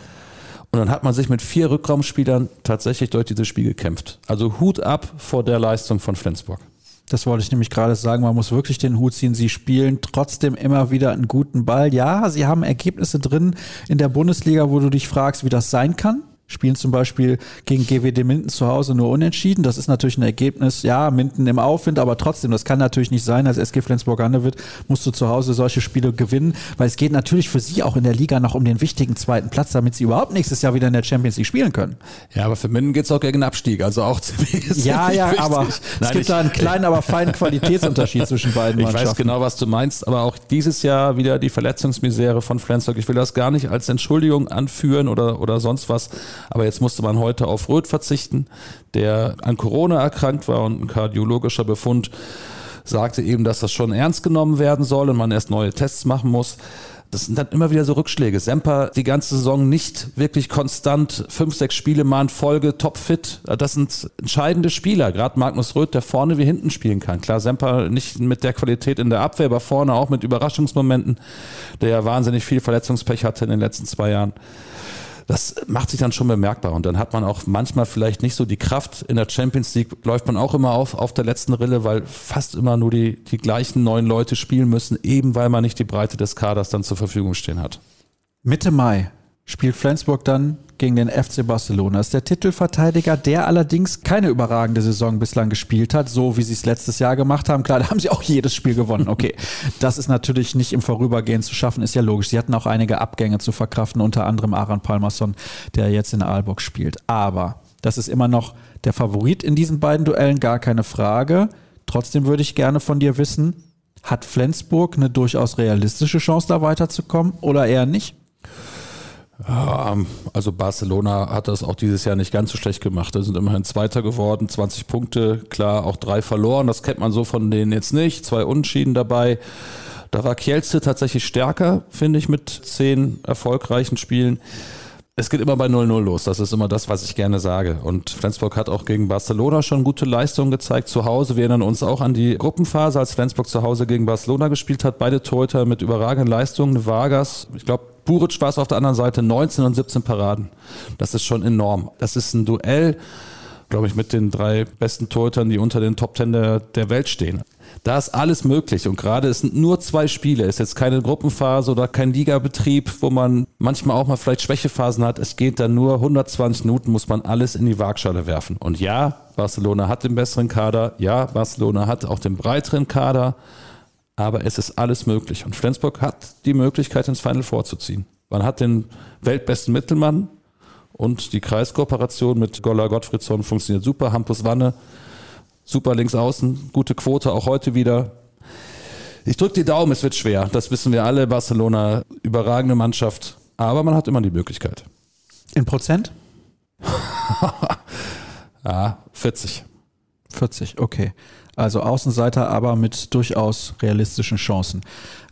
Und dann hat man sich mit vier Rückraumspielern tatsächlich durch dieses Spiel gekämpft. Also Hut ab vor der Leistung von Flensburg. Das wollte ich nämlich gerade sagen. Man muss wirklich den Hut ziehen. Sie spielen trotzdem immer wieder einen guten Ball. Ja, sie haben Ergebnisse drin in der Bundesliga, wo du dich fragst, wie das sein kann spielen zum Beispiel gegen GWD Minden zu Hause nur unentschieden. Das ist natürlich ein Ergebnis, ja, Minden im Aufwind, aber trotzdem, das kann natürlich nicht sein. Als SG Flensburg-Handewitt musst du zu Hause solche Spiele gewinnen, weil es geht natürlich für sie auch in der Liga noch um den wichtigen zweiten Platz, damit sie überhaupt nächstes Jahr wieder in der Champions League spielen können. Ja, aber für Minden geht es auch gegen den Abstieg, also auch ziemlich. Ja, ja, wichtig. aber Nein, es gibt da einen kleinen, aber feinen Qualitätsunterschied zwischen beiden Mannschaften. Ich weiß genau, was du meinst, aber auch dieses Jahr wieder die Verletzungsmisere von Flensburg. Ich will das gar nicht als Entschuldigung anführen oder, oder sonst was. Aber jetzt musste man heute auf Röth verzichten, der an Corona erkrankt war und ein kardiologischer Befund sagte eben, dass das schon ernst genommen werden soll und man erst neue Tests machen muss. Das sind dann immer wieder so Rückschläge. Semper die ganze Saison nicht wirklich konstant, fünf, sechs Spiele mal in Folge topfit. Das sind entscheidende Spieler. Gerade Magnus Röth, der vorne wie hinten spielen kann. Klar, Semper nicht mit der Qualität in der Abwehr, aber vorne auch mit Überraschungsmomenten, der ja wahnsinnig viel Verletzungspech hatte in den letzten zwei Jahren das macht sich dann schon bemerkbar. Und dann hat man auch manchmal vielleicht nicht so die Kraft. In der Champions League läuft man auch immer auf, auf der letzten Rille, weil fast immer nur die, die gleichen neun Leute spielen müssen, eben weil man nicht die Breite des Kaders dann zur Verfügung stehen hat. Mitte Mai spielt Flensburg dann gegen den FC Barcelona. Ist der Titelverteidiger, der allerdings keine überragende Saison bislang gespielt hat, so wie sie es letztes Jahr gemacht haben. Klar, da haben sie auch jedes Spiel gewonnen. Okay, das ist natürlich nicht im Vorübergehen zu schaffen, ist ja logisch. Sie hatten auch einige Abgänge zu verkraften, unter anderem Aran Palmerson, der jetzt in Aalborg spielt. Aber das ist immer noch der Favorit in diesen beiden Duellen, gar keine Frage. Trotzdem würde ich gerne von dir wissen, hat Flensburg eine durchaus realistische Chance, da weiterzukommen oder eher nicht? Also Barcelona hat das auch dieses Jahr nicht ganz so schlecht gemacht. Da sind immerhin Zweiter geworden, 20 Punkte, klar auch drei verloren. Das kennt man so von denen jetzt nicht. Zwei Unschieden dabei. Da war Kielce tatsächlich stärker, finde ich, mit zehn erfolgreichen Spielen. Es geht immer bei 0-0 los. Das ist immer das, was ich gerne sage. Und Flensburg hat auch gegen Barcelona schon gute Leistungen gezeigt zu Hause. Wir erinnern uns auch an die Gruppenphase, als Flensburg zu Hause gegen Barcelona gespielt hat. Beide Torhüter mit überragenden Leistungen. Vargas, ich glaube, Buric war es auf der anderen Seite 19 und 17 Paraden. Das ist schon enorm. Das ist ein Duell, glaube ich, mit den drei besten Torhütern, die unter den Top Ten der, der Welt stehen. Da ist alles möglich und gerade es sind nur zwei Spiele, es ist jetzt keine Gruppenphase oder kein Ligabetrieb, wo man manchmal auch mal vielleicht Schwächephasen hat. Es geht dann nur 120 Minuten, muss man alles in die Waagschale werfen. Und ja, Barcelona hat den besseren Kader, ja, Barcelona hat auch den breiteren Kader, aber es ist alles möglich. Und Flensburg hat die Möglichkeit, ins Final vorzuziehen. Man hat den weltbesten Mittelmann und die Kreiskooperation mit Golla Gottfriedsson funktioniert super. Hampus Wanne, super links außen, gute Quote auch heute wieder. Ich drücke die Daumen, es wird schwer. Das wissen wir alle. Barcelona, überragende Mannschaft. Aber man hat immer die Möglichkeit. In Prozent? ja, 40. 40, okay. Also Außenseiter, aber mit durchaus realistischen Chancen.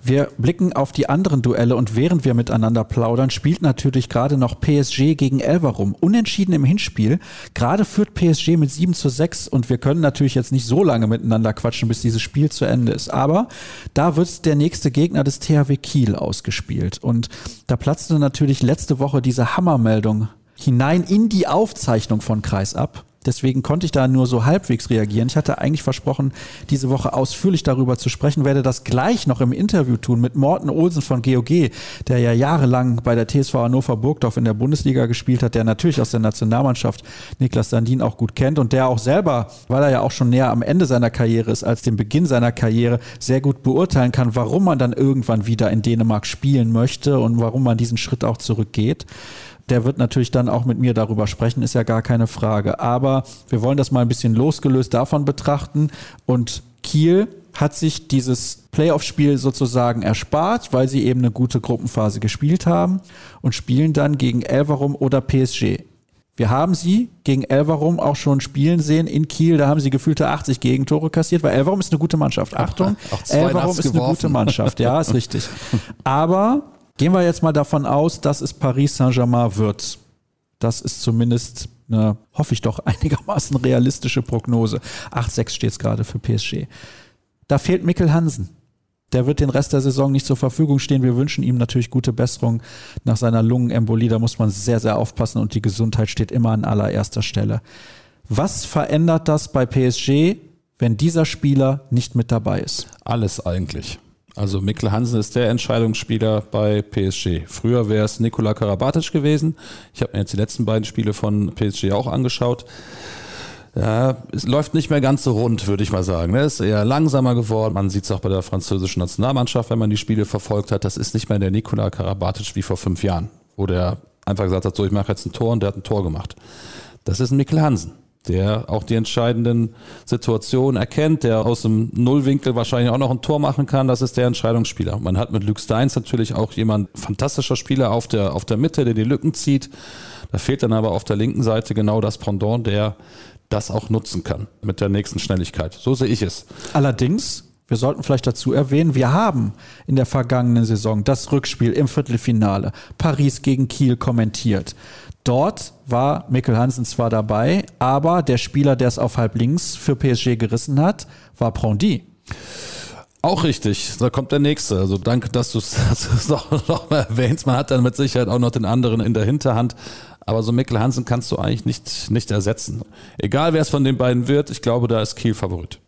Wir blicken auf die anderen Duelle und während wir miteinander plaudern, spielt natürlich gerade noch PSG gegen Elverum. Unentschieden im Hinspiel. Gerade führt PSG mit 7 zu 6 und wir können natürlich jetzt nicht so lange miteinander quatschen, bis dieses Spiel zu Ende ist. Aber da wird der nächste Gegner des THW Kiel ausgespielt. Und da platzte natürlich letzte Woche diese Hammermeldung hinein in die Aufzeichnung von Kreis ab. Deswegen konnte ich da nur so halbwegs reagieren. Ich hatte eigentlich versprochen, diese Woche ausführlich darüber zu sprechen, werde das gleich noch im Interview tun mit Morten Olsen von GOG, der ja jahrelang bei der TSV Hannover Burgdorf in der Bundesliga gespielt hat, der natürlich aus der Nationalmannschaft Niklas Sandin auch gut kennt und der auch selber, weil er ja auch schon näher am Ende seiner Karriere ist als dem Beginn seiner Karriere, sehr gut beurteilen kann, warum man dann irgendwann wieder in Dänemark spielen möchte und warum man diesen Schritt auch zurückgeht. Der wird natürlich dann auch mit mir darüber sprechen, ist ja gar keine Frage. Aber wir wollen das mal ein bisschen losgelöst davon betrachten. Und Kiel hat sich dieses Playoff-Spiel sozusagen erspart, weil sie eben eine gute Gruppenphase gespielt haben und spielen dann gegen Elverum oder PSG. Wir haben sie gegen Elverum auch schon spielen sehen in Kiel. Da haben sie gefühlte 80 Gegentore kassiert, weil Elverum ist eine gute Mannschaft. Achtung, Elverum ist eine gute Mannschaft. Ja, ist richtig. Aber gehen wir jetzt mal davon aus, dass es Paris Saint-Germain wird. Das ist zumindest eine, hoffe ich doch, einigermaßen realistische Prognose. 8-6 steht es gerade für PSG. Da fehlt Mikkel Hansen. Der wird den Rest der Saison nicht zur Verfügung stehen. Wir wünschen ihm natürlich gute Besserung nach seiner Lungenembolie. Da muss man sehr, sehr aufpassen und die Gesundheit steht immer an allererster Stelle. Was verändert das bei PSG, wenn dieser Spieler nicht mit dabei ist? Alles eigentlich. Also Mikkel Hansen ist der Entscheidungsspieler bei PSG. Früher wäre es Nikola Karabatic gewesen. Ich habe mir jetzt die letzten beiden Spiele von PSG auch angeschaut. Ja, es läuft nicht mehr ganz so rund, würde ich mal sagen. Es ist eher langsamer geworden. Man sieht es auch bei der französischen Nationalmannschaft, wenn man die Spiele verfolgt hat. Das ist nicht mehr der Nikola Karabatic wie vor fünf Jahren, wo der einfach gesagt hat, so ich mache jetzt ein Tor und der hat ein Tor gemacht. Das ist ein Mikkel Hansen, der auch die entscheidenden Situationen erkennt, der aus dem Nullwinkel wahrscheinlich auch noch ein Tor machen kann. Das ist der Entscheidungsspieler. Man hat mit Luke Steins natürlich auch jemand fantastischer Spieler auf der, auf der Mitte, der die Lücken zieht. Da fehlt dann aber auf der linken Seite genau das Pendant, der das auch nutzen kann mit der nächsten Schnelligkeit. So sehe ich es. Allerdings, wir sollten vielleicht dazu erwähnen, wir haben in der vergangenen Saison das Rückspiel im Viertelfinale Paris gegen Kiel kommentiert. Dort war Mikkel Hansen zwar dabei, aber der Spieler, der es auf halb links für PSG gerissen hat, war Prondy. Auch richtig, da kommt der nächste. Also danke, dass du es noch mal erwähnst. Man hat dann mit Sicherheit auch noch den anderen in der Hinterhand. Aber so Mikkel Hansen kannst du eigentlich nicht, nicht ersetzen. Egal wer es von den beiden wird, ich glaube, da ist Kiel Favorit.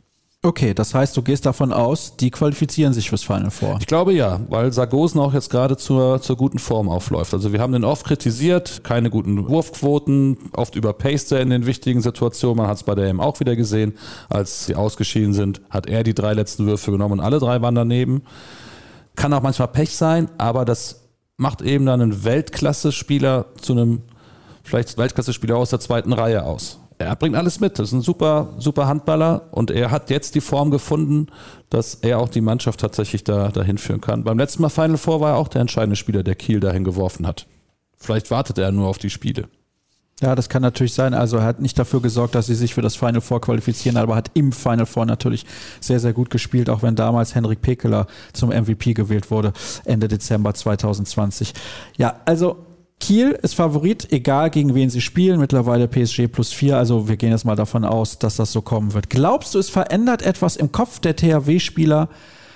Okay, das heißt, du gehst davon aus, die qualifizieren sich fürs Final Four. Ich glaube ja, weil Sargosen auch jetzt gerade zur, zur guten Form aufläuft. Also wir haben den oft kritisiert, keine guten Wurfquoten, oft überpaced er in den wichtigen Situationen. Man hat es bei der EM auch wieder gesehen, als sie ausgeschieden sind, hat er die drei letzten Würfe genommen und alle drei waren daneben. Kann auch manchmal Pech sein, aber das macht eben dann einen Weltklasse-Spieler zu einem vielleicht Weltklasse-Spieler aus der zweiten Reihe aus. Er bringt alles mit. Das ist ein super, super Handballer und er hat jetzt die Form gefunden, dass er auch die Mannschaft tatsächlich da, dahin führen kann. Beim letzten Mal Final Four war er auch der entscheidende Spieler, der Kiel dahin geworfen hat. Vielleicht wartet er nur auf die Spiele. Ja, das kann natürlich sein. Also er hat nicht dafür gesorgt, dass sie sich für das Final Four qualifizieren, aber hat im Final Four natürlich sehr, sehr gut gespielt, auch wenn damals Henrik Pekeler zum MVP gewählt wurde, Ende Dezember 2020. Ja, also Kiel ist Favorit, egal gegen wen sie spielen. Mittlerweile PSG plus vier. Also wir gehen jetzt mal davon aus, dass das so kommen wird. Glaubst du, es verändert etwas im Kopf der THW-Spieler,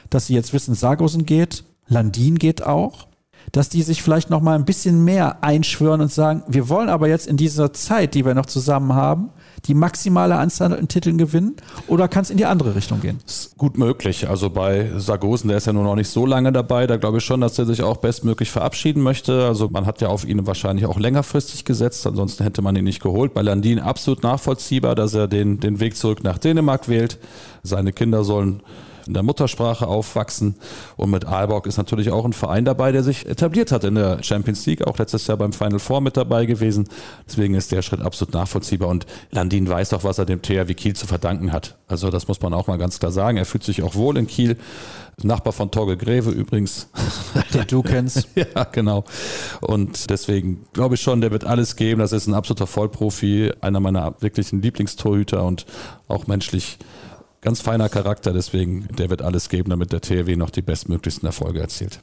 dass sie jetzt wissen, Sargosen geht, Landin geht auch? Dass die sich vielleicht noch mal ein bisschen mehr einschwören und sagen, wir wollen aber jetzt in dieser Zeit, die wir noch zusammen haben, die maximale Anzahl an Titeln gewinnen? Oder kann es in die andere Richtung gehen? Ist gut möglich. Also bei Sargosen, der ist ja nur noch nicht so lange dabei, da glaube ich schon, dass er sich auch bestmöglich verabschieden möchte. Also man hat ja auf ihn wahrscheinlich auch längerfristig gesetzt, ansonsten hätte man ihn nicht geholt. Bei Landin absolut nachvollziehbar, dass er den, den Weg zurück nach Dänemark wählt. Seine Kinder sollen in der Muttersprache aufwachsen. Und mit Aalborg ist natürlich auch ein Verein dabei, der sich etabliert hat in der Champions League, auch letztes Jahr beim Final Four mit dabei gewesen. Deswegen ist der Schritt absolut nachvollziehbar. Und Landin weiß auch, was er dem THW Kiel zu verdanken hat. Also das muss man auch mal ganz klar sagen. Er fühlt sich auch wohl in Kiel. Nachbar von Torge Greve übrigens. Den du kennst. ja, genau. Und deswegen glaube ich schon, der wird alles geben. Das ist ein absoluter Vollprofi, einer meiner wirklichen Lieblingstorhüter und auch menschlich ganz feiner Charakter, deswegen der wird alles geben, damit der THW noch die bestmöglichsten Erfolge erzielt.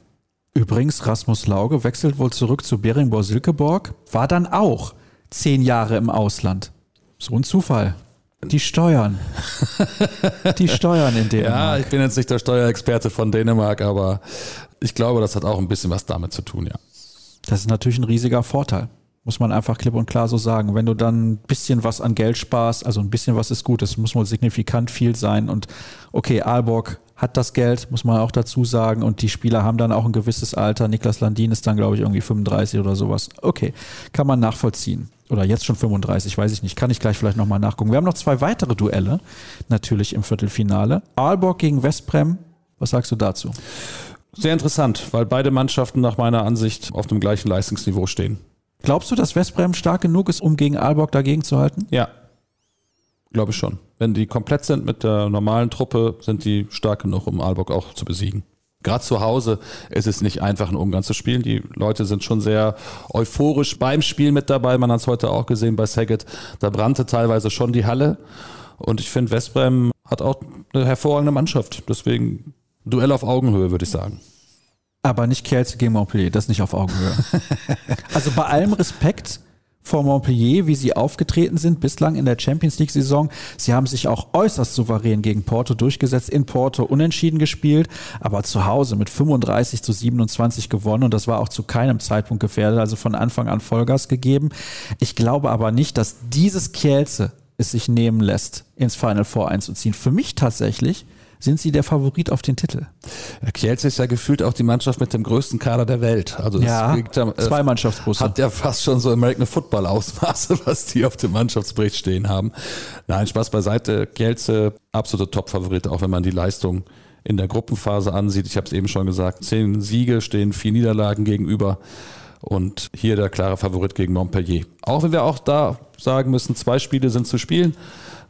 Übrigens, Rasmus Lauge wechselt wohl zurück zu Beringborg-Silkeborg, war dann auch zehn Jahre im Ausland. So ein Zufall. Die Steuern. Die Steuern in Dänemark. Ja, ich bin jetzt nicht der Steuerexperte von Dänemark, aber ich glaube, das hat auch ein bisschen was damit zu tun, ja. Das ist natürlich ein riesiger Vorteil. Muss man einfach klipp und klar so sagen. Wenn du dann ein bisschen was an Geld sparst, also ein bisschen was ist gut, das muss wohl signifikant viel sein. Und okay, Aalborg hat das Geld, muss man auch dazu sagen. Und die Spieler haben dann auch ein gewisses Alter. Niklas Landin ist dann, glaube ich, irgendwie 35 oder sowas. Okay, kann man nachvollziehen. Oder jetzt schon 35, weiß ich nicht. Kann ich gleich vielleicht nochmal nachgucken. Wir haben noch zwei weitere Duelle, natürlich im Viertelfinale. Aalborg gegen Westbrem. Was sagst du dazu? Sehr interessant, weil beide Mannschaften nach meiner Ansicht auf dem gleichen Leistungsniveau stehen. Glaubst du, dass Westbrem stark genug ist, um gegen Aalborg dagegen zu halten? Ja. Glaube ich schon. Wenn die komplett sind mit der normalen Truppe, sind die stark genug, um Aalborg auch zu besiegen. Gerade zu Hause ist es nicht einfach, ein Ungarn zu spielen. Die Leute sind schon sehr euphorisch beim Spiel mit dabei. Man hat es heute auch gesehen bei Saget. Da brannte teilweise schon die Halle. Und ich finde, Westbrem hat auch eine hervorragende Mannschaft. Deswegen Duell auf Augenhöhe, würde ich sagen. Aber nicht Kielce gegen Montpellier, das nicht auf Augenhöhe. also bei allem Respekt vor Montpellier, wie sie aufgetreten sind bislang in der Champions League Saison. Sie haben sich auch äußerst souverän gegen Porto durchgesetzt, in Porto unentschieden gespielt, aber zu Hause mit 35 zu 27 gewonnen und das war auch zu keinem Zeitpunkt gefährdet, also von Anfang an Vollgas gegeben. Ich glaube aber nicht, dass dieses Kielce es sich nehmen lässt, ins Final Four einzuziehen. Für mich tatsächlich sind sie der Favorit auf den Titel. Kielce ist ja gefühlt auch die Mannschaft mit dem größten Kader der Welt. Also ja, ja äh, zwei Mannschaftsbusse. Hat ja fast schon so American Football Ausmaße, was die auf dem Mannschaftsbericht stehen haben. Nein, Spaß beiseite. Kielce, absolute Top-Favorit, auch wenn man die Leistung in der Gruppenphase ansieht. Ich habe es eben schon gesagt, zehn Siege stehen vier Niederlagen gegenüber. Und hier der klare Favorit gegen Montpellier. Auch wenn wir auch da sagen müssen, zwei Spiele sind zu spielen.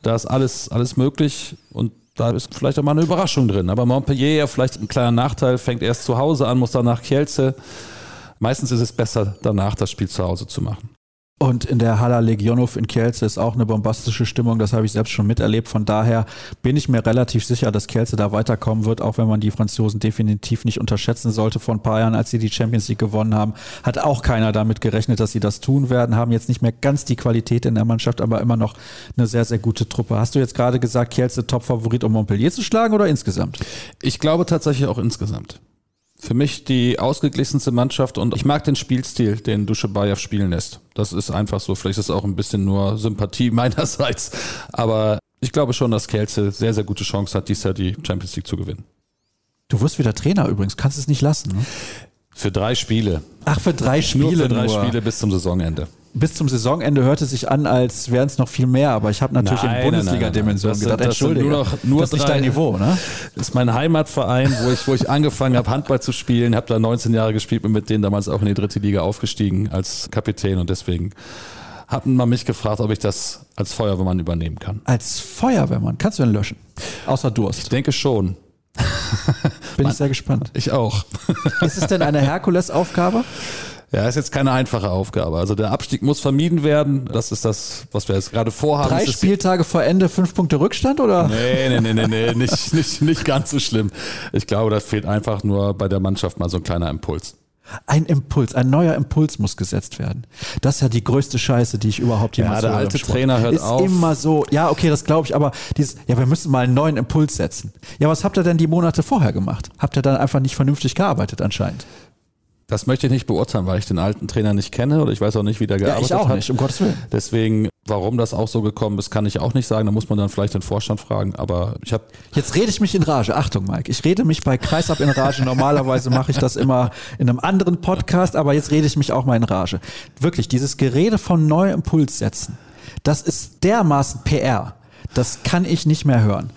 Da ist alles, alles möglich. Und da ist vielleicht auch mal eine Überraschung drin. Aber Montpellier, vielleicht ein kleiner Nachteil, fängt erst zu Hause an, muss dann nach Kielce. Meistens ist es besser, danach das Spiel zu Hause zu machen. Und in der Hala Legionov in Kielce ist auch eine bombastische Stimmung. Das habe ich selbst schon miterlebt. Von daher bin ich mir relativ sicher, dass Kielce da weiterkommen wird, auch wenn man die Franzosen definitiv nicht unterschätzen sollte. Vor ein paar Jahren, als sie die Champions League gewonnen haben, hat auch keiner damit gerechnet, dass sie das tun werden. Haben jetzt nicht mehr ganz die Qualität in der Mannschaft, aber immer noch eine sehr, sehr gute Truppe. Hast du jetzt gerade gesagt, Kielce Top-Favorit, um Montpellier zu schlagen oder insgesamt? Ich glaube tatsächlich auch insgesamt für mich die ausgeglichenste Mannschaft und ich mag den Spielstil, den Duschebaev spielen lässt. Das ist einfach so. Vielleicht ist es auch ein bisschen nur Sympathie meinerseits. Aber ich glaube schon, dass Kelze sehr, sehr gute Chance hat, dies Jahr die Champions League zu gewinnen. Du wirst wieder Trainer übrigens, kannst es nicht lassen. Ne? Für drei Spiele. Ach, für drei Spiele. Nur für drei nur. Spiele bis zum Saisonende bis zum Saisonende hörte sich an, als wären es noch viel mehr, aber ich habe natürlich nein, in Bundesliga-Dimension gedacht, entschuldige, nur noch, nur das ist nicht dein Niveau, ne? Das ist mein Heimatverein, wo ich, wo ich angefangen habe, Handball zu spielen, habe da 19 Jahre gespielt, bin mit denen damals auch in die dritte Liga aufgestiegen als Kapitän und deswegen hatten man mich gefragt, ob ich das als Feuerwehrmann übernehmen kann. Als Feuerwehrmann? Kannst du denn löschen? Außer Durst? Ich denke schon. Bin Man, ich sehr gespannt. Ich auch. Ist es denn eine Herkulesaufgabe? Ja, ist jetzt keine einfache Aufgabe. Also der Abstieg muss vermieden werden. Das ist das, was wir jetzt gerade vorhaben. Drei Spieltage vor Ende, fünf Punkte Rückstand, oder? Nee, nee, nee, nee, nee nicht, nicht, nicht ganz so schlimm. Ich glaube, da fehlt einfach nur bei der Mannschaft mal so ein kleiner Impuls. Ein Impuls, ein neuer Impuls muss gesetzt werden. Das ist ja die größte Scheiße, die ich überhaupt jemals Ja, der alte Trainer hört ist auf. immer so. Ja, okay, das glaube ich, aber dieses, ja, wir müssen mal einen neuen Impuls setzen. Ja, was habt ihr denn die Monate vorher gemacht? Habt ihr dann einfach nicht vernünftig gearbeitet anscheinend? Das möchte ich nicht beurteilen, weil ich den alten Trainer nicht kenne oder ich weiß auch nicht, wie der gearbeitet hat. Ja, ich auch hat. nicht, um Gottes Willen. Deswegen, warum das auch so gekommen ist, kann ich auch nicht sagen. Da muss man dann vielleicht den Vorstand fragen. Aber ich habe jetzt rede ich mich in Rage. Achtung, Mike, ich rede mich bei Kreisab in Rage. Normalerweise mache ich das immer in einem anderen Podcast, aber jetzt rede ich mich auch mal in Rage. Wirklich, dieses Gerede von Neuimpuls setzen, das ist dermaßen PR. Das kann ich nicht mehr hören.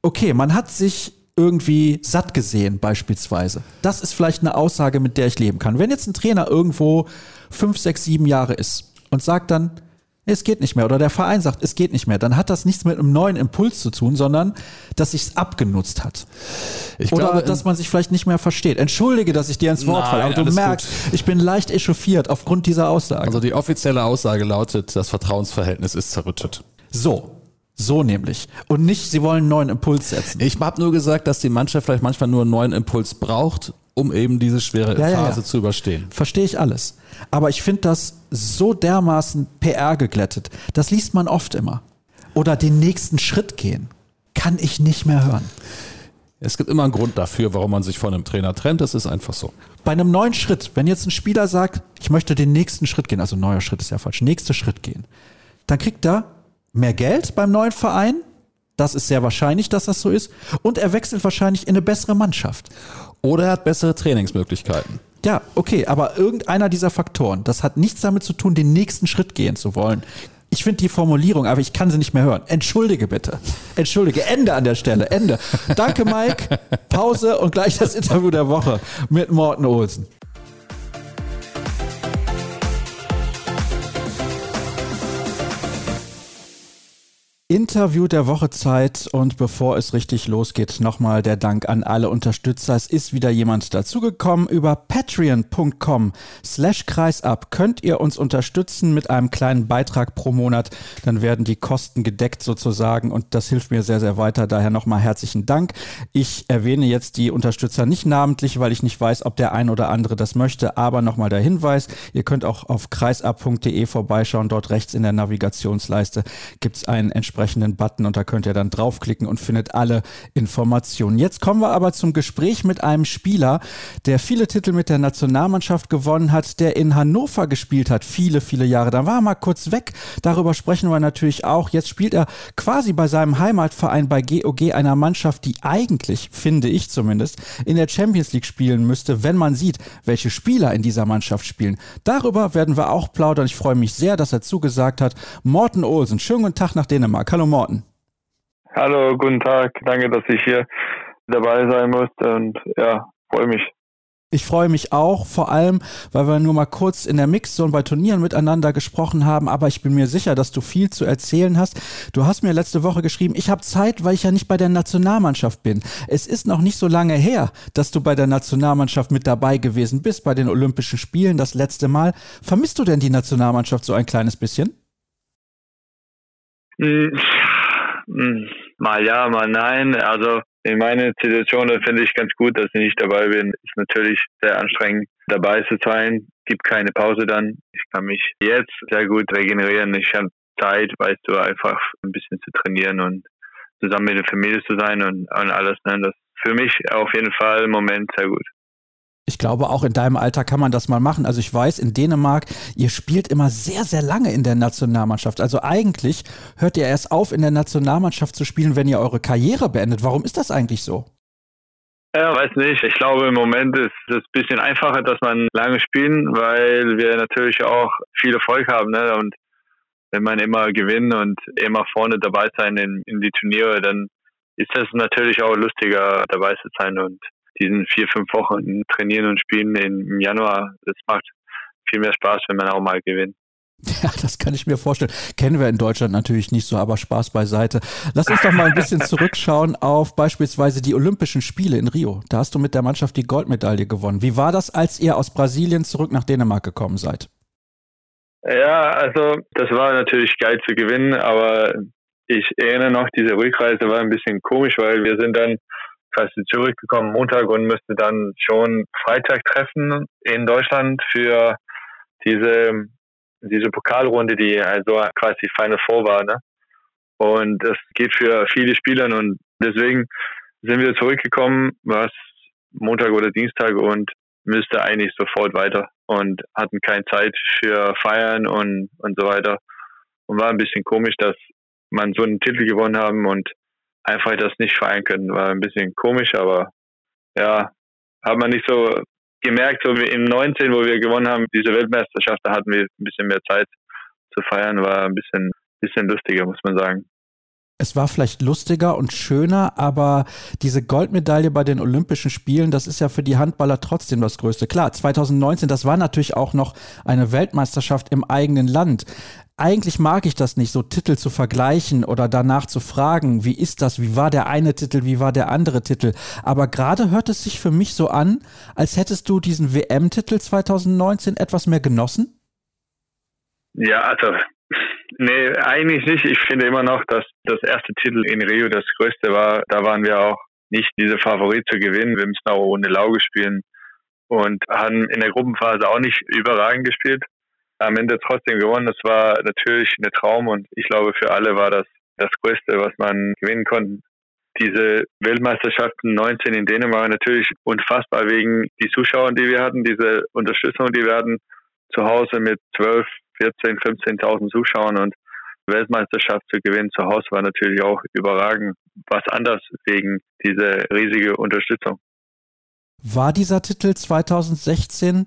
Okay, man hat sich irgendwie satt gesehen beispielsweise. Das ist vielleicht eine Aussage, mit der ich leben kann. Wenn jetzt ein Trainer irgendwo fünf, sechs, sieben Jahre ist und sagt dann, es geht nicht mehr oder der Verein sagt, es geht nicht mehr, dann hat das nichts mit einem neuen Impuls zu tun, sondern dass sich es abgenutzt hat. Ich oder glaube, dass man sich vielleicht nicht mehr versteht. Entschuldige, dass ich dir ins Wort falle, aber du merkst, gut. ich bin leicht echauffiert aufgrund dieser Aussage. Also die offizielle Aussage lautet, das Vertrauensverhältnis ist zerrüttet. So, so nämlich. Und nicht, sie wollen einen neuen Impuls setzen. Ich habe nur gesagt, dass die Mannschaft vielleicht manchmal nur einen neuen Impuls braucht, um eben diese schwere ja, Phase ja, ja. zu überstehen. Verstehe ich alles. Aber ich finde das so dermaßen PR geglättet. Das liest man oft immer. Oder den nächsten Schritt gehen. Kann ich nicht mehr hören. Es gibt immer einen Grund dafür, warum man sich von einem Trainer trennt. Das ist einfach so. Bei einem neuen Schritt, wenn jetzt ein Spieler sagt, ich möchte den nächsten Schritt gehen, also neuer Schritt ist ja falsch, nächster Schritt gehen, dann kriegt er mehr Geld beim neuen Verein. Das ist sehr wahrscheinlich, dass das so ist. Und er wechselt wahrscheinlich in eine bessere Mannschaft. Oder er hat bessere Trainingsmöglichkeiten. Ja, okay, aber irgendeiner dieser Faktoren, das hat nichts damit zu tun, den nächsten Schritt gehen zu wollen. Ich finde die Formulierung, aber ich kann sie nicht mehr hören. Entschuldige bitte. Entschuldige. Ende an der Stelle. Ende. Danke, Mike. Pause und gleich das Interview der Woche mit Morten Olsen. Interview der Woche Zeit und bevor es richtig losgeht, nochmal der Dank an alle Unterstützer. Es ist wieder jemand dazugekommen. Über patreon.com slash kreisab könnt ihr uns unterstützen mit einem kleinen Beitrag pro Monat. Dann werden die Kosten gedeckt sozusagen und das hilft mir sehr, sehr weiter. Daher nochmal herzlichen Dank. Ich erwähne jetzt die Unterstützer nicht namentlich, weil ich nicht weiß, ob der ein oder andere das möchte, aber nochmal der Hinweis, ihr könnt auch auf kreisab.de vorbeischauen. Dort rechts in der Navigationsleiste gibt es einen entsprechenden entsprechenden Button und da könnt ihr dann draufklicken und findet alle Informationen. Jetzt kommen wir aber zum Gespräch mit einem Spieler, der viele Titel mit der Nationalmannschaft gewonnen hat, der in Hannover gespielt hat, viele, viele Jahre. Da war er mal kurz weg. Darüber sprechen wir natürlich auch. Jetzt spielt er quasi bei seinem Heimatverein bei GOG einer Mannschaft, die eigentlich, finde ich zumindest, in der Champions League spielen müsste, wenn man sieht, welche Spieler in dieser Mannschaft spielen. Darüber werden wir auch plaudern. Ich freue mich sehr, dass er zugesagt hat. Morten Olsen, schönen guten Tag nach Dänemark. Hallo Morten. Hallo, guten Tag. Danke, dass ich hier dabei sein musste und ja, freue mich. Ich freue mich auch, vor allem, weil wir nur mal kurz in der Mixzone bei Turnieren miteinander gesprochen haben, aber ich bin mir sicher, dass du viel zu erzählen hast. Du hast mir letzte Woche geschrieben, ich habe Zeit, weil ich ja nicht bei der Nationalmannschaft bin. Es ist noch nicht so lange her, dass du bei der Nationalmannschaft mit dabei gewesen bist, bei den Olympischen Spielen das letzte Mal. Vermisst du denn die Nationalmannschaft so ein kleines bisschen? Hm, hm, mal ja, mal nein. Also in meiner Situation finde ich ganz gut, dass ich nicht dabei bin. Ist natürlich sehr anstrengend, dabei zu sein. Gibt keine Pause dann. Ich kann mich jetzt sehr gut regenerieren. Ich habe Zeit, weißt du, einfach ein bisschen zu trainieren und zusammen mit der Familie zu sein und, und alles. Ne? Das ist für mich auf jeden Fall im Moment sehr gut. Ich glaube, auch in deinem Alter kann man das mal machen. Also ich weiß, in Dänemark, ihr spielt immer sehr, sehr lange in der Nationalmannschaft. Also eigentlich hört ihr erst auf, in der Nationalmannschaft zu spielen, wenn ihr eure Karriere beendet. Warum ist das eigentlich so? Ja, weiß nicht. Ich glaube, im Moment ist es ein bisschen einfacher, dass man lange spielen, weil wir natürlich auch viel Erfolg haben. Ne? Und wenn man immer gewinnt und immer vorne dabei sein in, in die Turniere, dann ist das natürlich auch lustiger dabei zu sein und diesen vier, fünf Wochen trainieren und spielen im Januar, das macht viel mehr Spaß, wenn man auch mal gewinnt. Ja, das kann ich mir vorstellen. Kennen wir in Deutschland natürlich nicht so, aber Spaß beiseite. Lass uns doch mal ein bisschen zurückschauen auf beispielsweise die Olympischen Spiele in Rio. Da hast du mit der Mannschaft die Goldmedaille gewonnen. Wie war das, als ihr aus Brasilien zurück nach Dänemark gekommen seid? Ja, also das war natürlich geil zu gewinnen, aber ich erinnere noch, diese Rückreise war ein bisschen komisch, weil wir sind dann quasi zurückgekommen Montag und müsste dann schon Freitag treffen in Deutschland für diese, diese Pokalrunde, die also quasi Final Four war. Ne? Und das geht für viele Spieler und deswegen sind wir zurückgekommen, was Montag oder Dienstag und müsste eigentlich sofort weiter und hatten keine Zeit für Feiern und, und so weiter. Und war ein bisschen komisch, dass man so einen Titel gewonnen haben und einfach das nicht feiern können. War ein bisschen komisch, aber ja, hat man nicht so gemerkt, so wie im 19, wo wir gewonnen haben, diese Weltmeisterschaft, da hatten wir ein bisschen mehr Zeit zu feiern, war ein bisschen, bisschen lustiger, muss man sagen. Es war vielleicht lustiger und schöner, aber diese Goldmedaille bei den Olympischen Spielen, das ist ja für die Handballer trotzdem das Größte. Klar, 2019, das war natürlich auch noch eine Weltmeisterschaft im eigenen Land eigentlich mag ich das nicht, so Titel zu vergleichen oder danach zu fragen, wie ist das, wie war der eine Titel, wie war der andere Titel. Aber gerade hört es sich für mich so an, als hättest du diesen WM-Titel 2019 etwas mehr genossen? Ja, also, nee, eigentlich nicht. Ich finde immer noch, dass das erste Titel in Rio das größte war. Da waren wir auch nicht diese Favorit zu gewinnen. Wir müssen auch ohne Lauge spielen und haben in der Gruppenphase auch nicht überragend gespielt am Ende trotzdem gewonnen. Das war natürlich ein Traum und ich glaube, für alle war das das Größte, was man gewinnen konnte. Diese Weltmeisterschaften 19 in Dänemark natürlich unfassbar wegen die Zuschauer, die wir hatten, diese Unterstützung, die wir hatten zu Hause mit 12, 14, 15.000 Zuschauern und Weltmeisterschaft zu gewinnen zu Hause war natürlich auch überragend. Was anders wegen dieser riesige Unterstützung. War dieser Titel 2016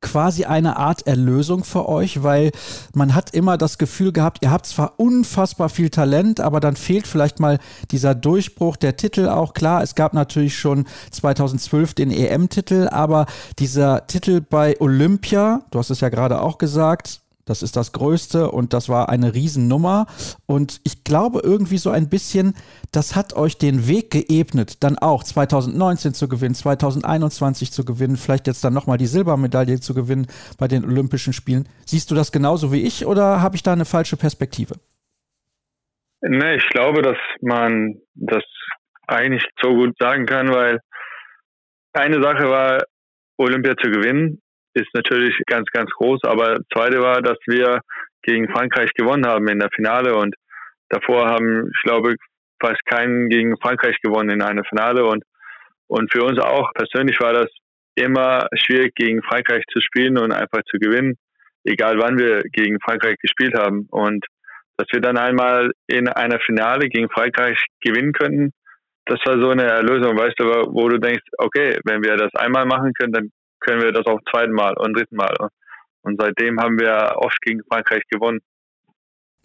quasi eine Art Erlösung für euch, weil man hat immer das Gefühl gehabt, ihr habt zwar unfassbar viel Talent, aber dann fehlt vielleicht mal dieser Durchbruch, der Titel auch klar. Es gab natürlich schon 2012 den EM-Titel, aber dieser Titel bei Olympia, du hast es ja gerade auch gesagt, Das ist das Größte und das war eine Riesennummer. Und ich glaube irgendwie so ein bisschen, das hat euch den Weg geebnet, dann auch 2019 zu gewinnen, 2021 zu gewinnen, vielleicht jetzt dann nochmal die Silbermedaille zu gewinnen bei den Olympischen Spielen. Siehst du das genauso wie ich oder habe ich da eine falsche Perspektive? Nee, ich glaube, dass man das eigentlich so gut sagen kann, weil eine Sache war, Olympia zu gewinnen, ist natürlich ganz, ganz groß. Aber zweite war, dass wir gegen Frankreich gewonnen haben in der Finale. Und davor haben, ich glaube, fast keinen gegen Frankreich gewonnen in einer Finale. Und und für uns auch persönlich war das immer schwierig gegen Frankreich zu spielen und einfach zu gewinnen, egal wann wir gegen Frankreich gespielt haben. Und dass wir dann einmal in einer Finale gegen Frankreich gewinnen könnten, das war so eine Erlösung, weißt du, wo du denkst, okay, wenn wir das einmal machen können, dann können wir das auch zweiten Mal und dritten Mal. Und seitdem haben wir oft gegen Frankreich gewonnen.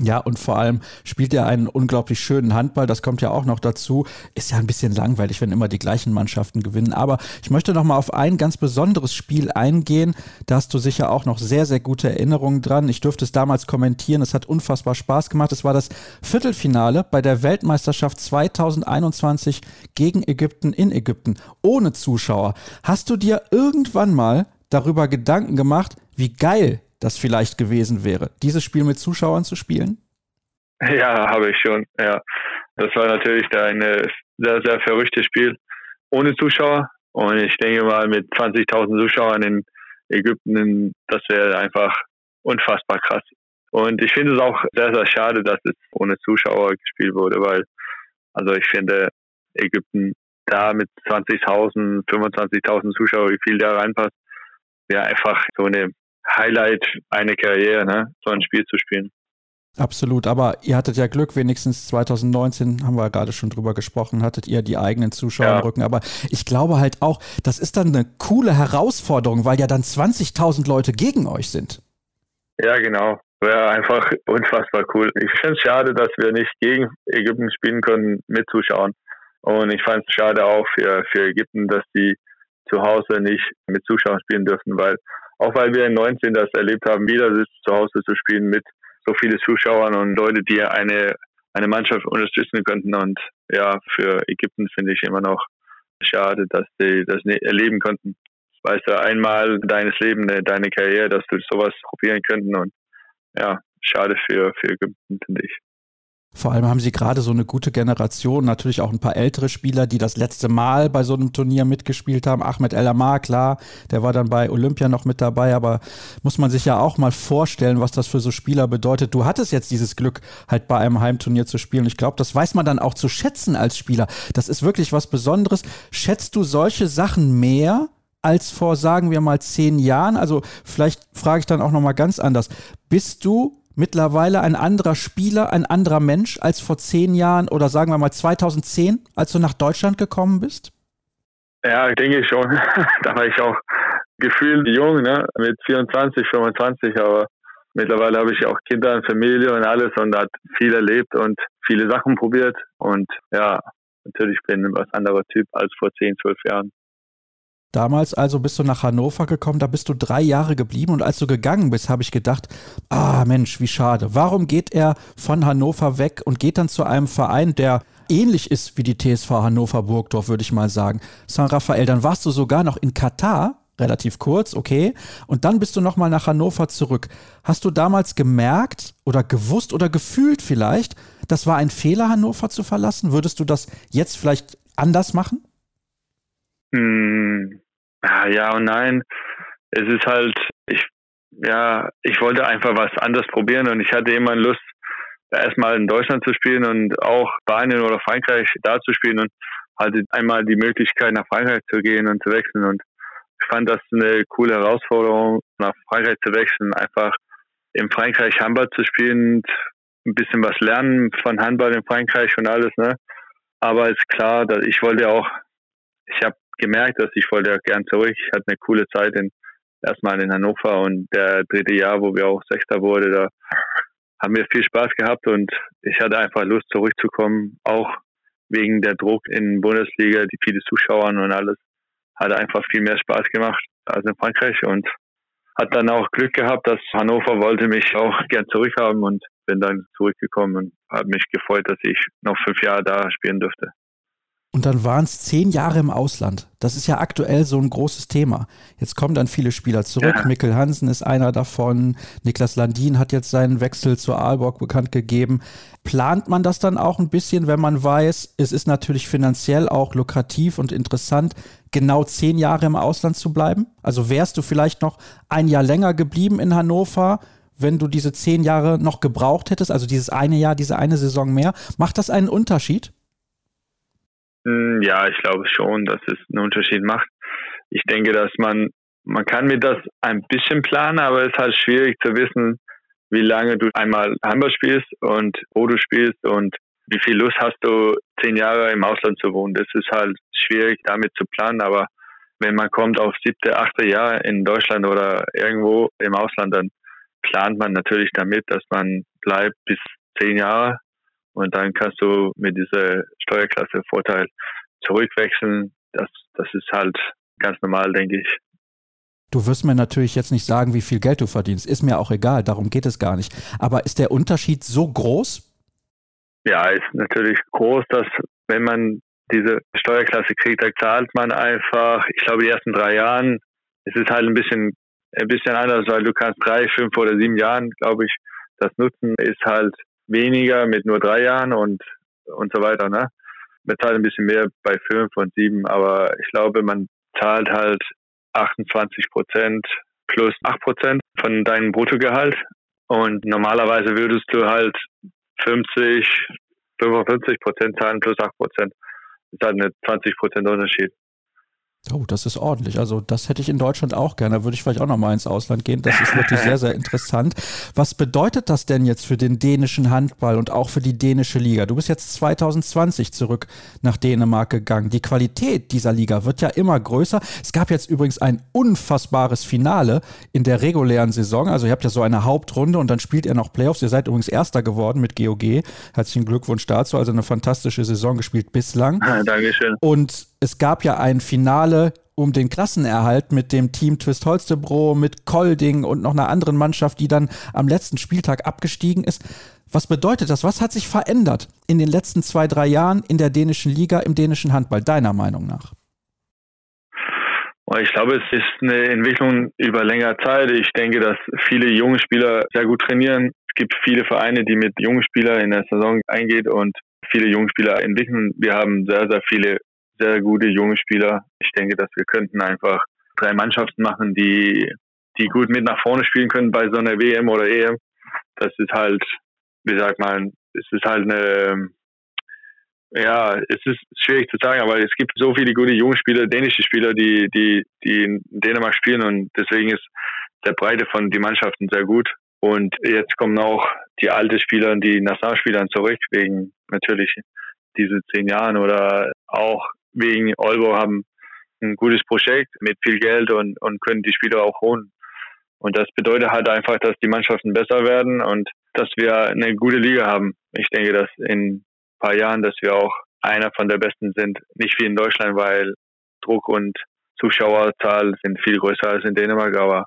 Ja, und vor allem spielt er einen unglaublich schönen Handball. Das kommt ja auch noch dazu. Ist ja ein bisschen langweilig, wenn immer die gleichen Mannschaften gewinnen. Aber ich möchte noch mal auf ein ganz besonderes Spiel eingehen. Da hast du sicher auch noch sehr, sehr gute Erinnerungen dran. Ich durfte es damals kommentieren. Es hat unfassbar Spaß gemacht. Es war das Viertelfinale bei der Weltmeisterschaft 2021 gegen Ägypten in Ägypten. Ohne Zuschauer. Hast du dir irgendwann mal darüber Gedanken gemacht, wie geil das vielleicht gewesen wäre, dieses Spiel mit Zuschauern zu spielen? Ja, habe ich schon. Ja, das war natürlich ein sehr, sehr verrücktes Spiel ohne Zuschauer. Und ich denke mal, mit 20.000 Zuschauern in Ägypten, das wäre einfach unfassbar krass. Und ich finde es auch sehr, sehr schade, dass es ohne Zuschauer gespielt wurde, weil, also ich finde, Ägypten da mit 20.000, 25.000 Zuschauern, wie viel da reinpasst, wäre einfach so eine Highlight eine Karriere, ne? so ein Spiel zu spielen. Absolut, aber ihr hattet ja Glück, wenigstens 2019 haben wir gerade schon drüber gesprochen, hattet ihr die eigenen Zuschauer ja. im Rücken. Aber ich glaube halt auch, das ist dann eine coole Herausforderung, weil ja dann 20.000 Leute gegen euch sind. Ja, genau. Wäre einfach unfassbar cool. Ich finde es schade, dass wir nicht gegen Ägypten spielen können mit Zuschauern. Und ich fand es schade auch für, für Ägypten, dass die zu Hause nicht mit Zuschauern spielen dürfen, weil auch weil wir in 19 das erlebt haben, wieder zu Hause zu spielen mit so vielen Zuschauern und Leute, die eine, eine Mannschaft unterstützen könnten. Und ja, für Ägypten finde ich immer noch schade, dass sie das nicht erleben konnten. Weißt du, einmal deines Lebens, deine Karriere, dass du sowas probieren könnten und ja, schade für, für Ägypten, finde ich. Vor allem haben sie gerade so eine gute Generation, natürlich auch ein paar ältere Spieler, die das letzte Mal bei so einem Turnier mitgespielt haben. Ahmed El Amar, klar, der war dann bei Olympia noch mit dabei, aber muss man sich ja auch mal vorstellen, was das für so Spieler bedeutet. Du hattest jetzt dieses Glück, halt bei einem Heimturnier zu spielen. Ich glaube, das weiß man dann auch zu schätzen als Spieler. Das ist wirklich was Besonderes. Schätzt du solche Sachen mehr? als vor, sagen wir mal, zehn Jahren? Also vielleicht frage ich dann auch noch mal ganz anders. Bist du mittlerweile ein anderer Spieler, ein anderer Mensch als vor zehn Jahren oder sagen wir mal 2010, als du nach Deutschland gekommen bist? Ja, denke ich schon. da war ich auch gefühlt jung, ne? mit 24, 25, aber mittlerweile habe ich auch Kinder und Familie und alles und hat viel erlebt und viele Sachen probiert und ja, natürlich bin ich ein was anderer Typ als vor 10, 12 Jahren. Damals also bist du nach Hannover gekommen, da bist du drei Jahre geblieben und als du gegangen bist, habe ich gedacht, ah Mensch, wie schade. Warum geht er von Hannover weg und geht dann zu einem Verein, der ähnlich ist wie die TSV Hannover Burgdorf, würde ich mal sagen. San Rafael, dann warst du sogar noch in Katar, relativ kurz, okay, und dann bist du nochmal nach Hannover zurück. Hast du damals gemerkt oder gewusst oder gefühlt vielleicht, das war ein Fehler, Hannover zu verlassen? Würdest du das jetzt vielleicht anders machen? Hm, ja und nein. Es ist halt, ich, ja, ich wollte einfach was anderes probieren und ich hatte immer Lust, erstmal in Deutschland zu spielen und auch Spanien oder Frankreich da zu spielen und halt einmal die Möglichkeit nach Frankreich zu gehen und zu wechseln und ich fand das eine coole Herausforderung, nach Frankreich zu wechseln, einfach in Frankreich Handball zu spielen, ein bisschen was lernen von Handball in Frankreich und alles, ne? Aber ist klar, dass ich wollte auch, ich habe gemerkt, dass ich wollte gern zurück. Ich hatte eine coole Zeit in, erstmal in Hannover und der dritte Jahr, wo wir auch Sechster wurde, da haben wir viel Spaß gehabt und ich hatte einfach Lust zurückzukommen, auch wegen der Druck in Bundesliga, die viele Zuschauer und alles. Hat einfach viel mehr Spaß gemacht als in Frankreich und hat dann auch Glück gehabt, dass Hannover wollte mich auch gern zurückhaben und bin dann zurückgekommen und habe mich gefreut, dass ich noch fünf Jahre da spielen durfte. Und dann waren es zehn Jahre im Ausland. Das ist ja aktuell so ein großes Thema. Jetzt kommen dann viele Spieler zurück. Ja. Mikkel Hansen ist einer davon. Niklas Landin hat jetzt seinen Wechsel zur Aalborg bekannt gegeben. Plant man das dann auch ein bisschen, wenn man weiß, es ist natürlich finanziell auch lukrativ und interessant, genau zehn Jahre im Ausland zu bleiben? Also wärst du vielleicht noch ein Jahr länger geblieben in Hannover, wenn du diese zehn Jahre noch gebraucht hättest, also dieses eine Jahr, diese eine Saison mehr? Macht das einen Unterschied? Hm, ja, ich glaube schon, dass es einen Unterschied macht. Ich denke, dass man, man kann mir das ein bisschen planen, aber es ist halt schwierig zu wissen, wie lange du einmal Handball spielst und wo du spielst und wie viel Lust hast du, zehn Jahre im Ausland zu wohnen. Das ist halt schwierig damit zu planen, aber wenn man kommt auf siebte, achte Jahr in Deutschland oder irgendwo im Ausland, dann plant man natürlich damit, dass man bleibt bis zehn Jahre und dann kannst du mit dieser Steuerklasse Vorteil zurückwechseln. Das, das ist halt ganz normal, denke ich. Du wirst mir natürlich jetzt nicht sagen, wie viel Geld du verdienst. Ist mir auch egal, darum geht es gar nicht. Aber ist der Unterschied so groß? Ja, ist natürlich groß, dass wenn man diese Steuerklasse kriegt, da zahlt man einfach, ich glaube, die ersten drei Jahren, es ist halt ein bisschen, ein bisschen anders, weil du kannst drei, fünf oder sieben Jahren, glaube ich, das nutzen, ist halt weniger mit nur drei Jahren und, und so weiter, ne? Man zahlt ein bisschen mehr bei fünf und sieben, aber ich glaube, man zahlt halt 28 Prozent plus 8 Prozent von deinem Bruttogehalt. Und normalerweise würdest du halt 50, 55 Prozent zahlen plus 8 Prozent. Das ist halt eine 20 Prozent Unterschied. Oh, das ist ordentlich. Also das hätte ich in Deutschland auch gerne. Da würde ich vielleicht auch noch mal ins Ausland gehen. Das ist wirklich sehr, sehr interessant. Was bedeutet das denn jetzt für den dänischen Handball und auch für die dänische Liga? Du bist jetzt 2020 zurück nach Dänemark gegangen. Die Qualität dieser Liga wird ja immer größer. Es gab jetzt übrigens ein unfassbares Finale in der regulären Saison. Also ihr habt ja so eine Hauptrunde und dann spielt ihr noch Playoffs. Ihr seid übrigens Erster geworden mit GOG. Herzlichen Glückwunsch dazu. Also eine fantastische Saison gespielt bislang. Ja, Dankeschön. Und es gab ja ein Finale um den Klassenerhalt mit dem Team Twist Holstebro, mit Kolding und noch einer anderen Mannschaft, die dann am letzten Spieltag abgestiegen ist. Was bedeutet das? Was hat sich verändert in den letzten zwei, drei Jahren in der dänischen Liga, im dänischen Handball, deiner Meinung nach? Ich glaube, es ist eine Entwicklung über längere Zeit. Ich denke, dass viele junge Spieler sehr gut trainieren. Es gibt viele Vereine, die mit jungen Spielern in der Saison eingehen und viele junge Spieler entwickeln. Wir haben sehr, sehr viele sehr gute junge Spieler. Ich denke, dass wir könnten einfach drei Mannschaften machen, die, die gut mit nach vorne spielen können bei so einer WM oder EM. Das ist halt, wie sagt man, es ist halt eine, ja, es ist schwierig zu sagen, aber es gibt so viele gute junge Spieler, dänische Spieler, die, die, die in Dänemark spielen und deswegen ist der Breite von die Mannschaften sehr gut. Und jetzt kommen auch die alten Spieler, die Nationalspielern zurück, wegen natürlich diese zehn Jahren oder auch wegen Olbo haben ein gutes Projekt mit viel Geld und, und können die Spieler auch holen. Und das bedeutet halt einfach, dass die Mannschaften besser werden und dass wir eine gute Liga haben. Ich denke, dass in ein paar Jahren, dass wir auch einer von der besten sind. Nicht wie in Deutschland, weil Druck und Zuschauerzahl sind viel größer als in Dänemark, aber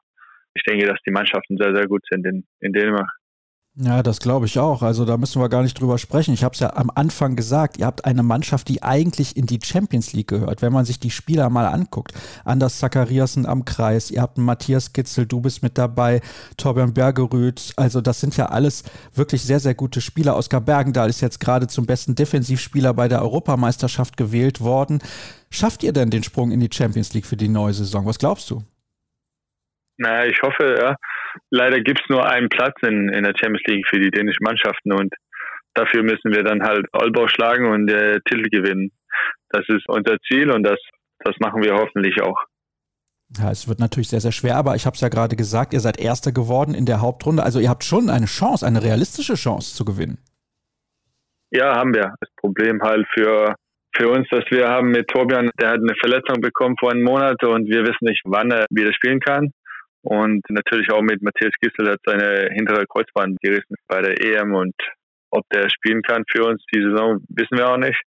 ich denke, dass die Mannschaften sehr, sehr gut sind in, in Dänemark. Ja, das glaube ich auch. Also da müssen wir gar nicht drüber sprechen. Ich habe es ja am Anfang gesagt, ihr habt eine Mannschaft, die eigentlich in die Champions League gehört. Wenn man sich die Spieler mal anguckt, Anders Zachariasen am Kreis, ihr habt einen Matthias Gitzel, du bist mit dabei, Torbjörn Bergerüth. Also das sind ja alles wirklich sehr, sehr gute Spieler. Oskar Bergendahl ist jetzt gerade zum besten Defensivspieler bei der Europameisterschaft gewählt worden. Schafft ihr denn den Sprung in die Champions League für die neue Saison? Was glaubst du? Naja, ich hoffe, ja. Leider gibt es nur einen Platz in, in der Champions League für die dänischen Mannschaften und dafür müssen wir dann halt Olbau schlagen und äh, Titel gewinnen. Das ist unser Ziel und das, das machen wir hoffentlich auch. Ja, es wird natürlich sehr, sehr schwer, aber ich habe es ja gerade gesagt, ihr seid Erster geworden in der Hauptrunde. Also ihr habt schon eine Chance, eine realistische Chance zu gewinnen. Ja, haben wir. Das Problem halt für, für uns, dass wir haben mit Torbjörn, der hat eine Verletzung bekommen vor einem Monat und wir wissen nicht, wann er wieder spielen kann. Und natürlich auch mit Matthias Gissel hat seine hintere Kreuzband gerissen bei der EM und ob der spielen kann für uns die Saison, wissen wir auch nicht.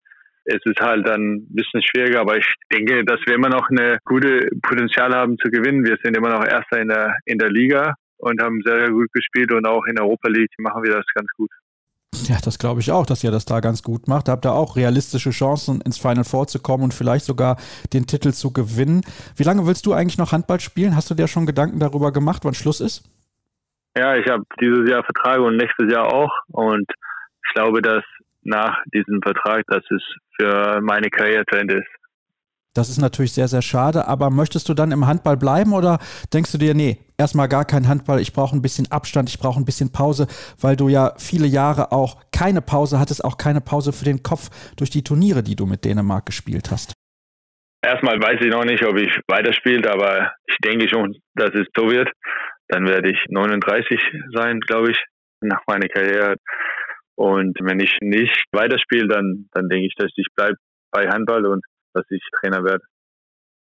es ist halt dann ein bisschen schwieriger, aber ich denke, dass wir immer noch eine gute Potenzial haben zu gewinnen. Wir sind immer noch Erster in der, in der Liga und haben sehr, sehr gut gespielt und auch in der Europa League machen wir das ganz gut. Ja, das glaube ich auch, dass ihr das da ganz gut macht. Habt ihr auch realistische Chancen, ins Final Four zu kommen und vielleicht sogar den Titel zu gewinnen. Wie lange willst du eigentlich noch Handball spielen? Hast du dir schon Gedanken darüber gemacht, wann Schluss ist? Ja, ich habe dieses Jahr Vertrag und nächstes Jahr auch. Und ich glaube, dass nach diesem Vertrag, dass es für meine Karriere zu Ende ist. Das ist natürlich sehr, sehr schade. Aber möchtest du dann im Handball bleiben oder denkst du dir, nee, erstmal gar kein Handball, ich brauche ein bisschen Abstand, ich brauche ein bisschen Pause, weil du ja viele Jahre auch keine Pause hattest, auch keine Pause für den Kopf durch die Turniere, die du mit Dänemark gespielt hast? Erstmal weiß ich noch nicht, ob ich weiterspiele, aber ich denke schon, dass es so wird. Dann werde ich 39 sein, glaube ich, nach meiner Karriere. Und wenn ich nicht weiterspiele, dann, dann denke ich, dass ich bleibe bei Handball und dass ich Trainer werde.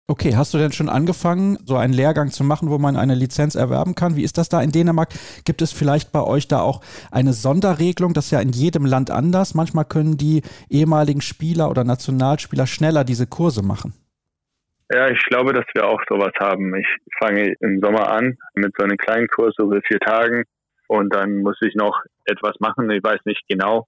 Okay, hast du denn schon angefangen, so einen Lehrgang zu machen, wo man eine Lizenz erwerben kann? Wie ist das da in Dänemark? Gibt es vielleicht bei euch da auch eine Sonderregelung? Das ist ja in jedem Land anders. Manchmal können die ehemaligen Spieler oder Nationalspieler schneller diese Kurse machen. Ja, ich glaube, dass wir auch sowas haben. Ich fange im Sommer an mit so einem kleinen Kurs über vier Tagen und dann muss ich noch etwas machen. Ich weiß nicht genau,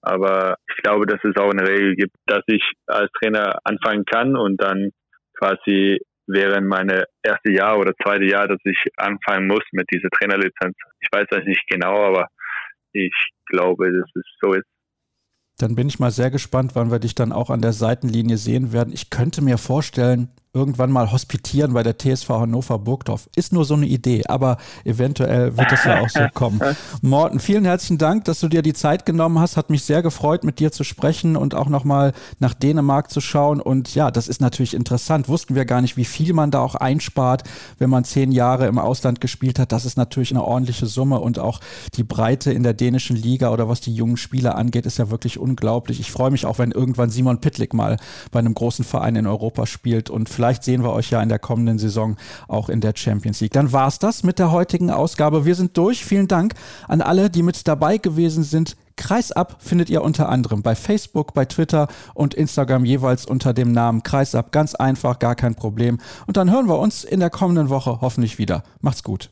aber ich glaube, dass es auch eine Regel gibt, dass ich als Trainer anfangen kann und dann quasi während meine erste Jahr oder zweite Jahr, dass ich anfangen muss mit dieser Trainerlizenz. Ich weiß das nicht genau, aber ich glaube, dass es so ist. Dann bin ich mal sehr gespannt, wann wir dich dann auch an der Seitenlinie sehen werden. Ich könnte mir vorstellen, irgendwann mal hospitieren bei der TSV Hannover Burgdorf. Ist nur so eine Idee, aber eventuell wird es ja auch so kommen. Morten, vielen herzlichen Dank, dass du dir die Zeit genommen hast. Hat mich sehr gefreut, mit dir zu sprechen und auch nochmal nach Dänemark zu schauen. Und ja, das ist natürlich interessant. Wussten wir gar nicht, wie viel man da auch einspart, wenn man zehn Jahre im Ausland gespielt hat. Das ist natürlich eine ordentliche Summe und auch die Breite in der dänischen Liga oder was die jungen Spieler angeht, ist ja wirklich unglaublich. Ich freue mich auch, wenn irgendwann Simon Pitlick mal bei einem großen Verein in Europa spielt und vielleicht sehen wir euch ja in der kommenden Saison auch in der Champions League. Dann war es das mit der heutigen Ausgabe. Wir sind durch. Vielen Dank an alle, die mit dabei gewesen sind. Kreisab findet ihr unter anderem bei Facebook, bei Twitter und Instagram jeweils unter dem Namen Kreisab. Ganz einfach, gar kein Problem. Und dann hören wir uns in der kommenden Woche hoffentlich wieder. Macht's gut.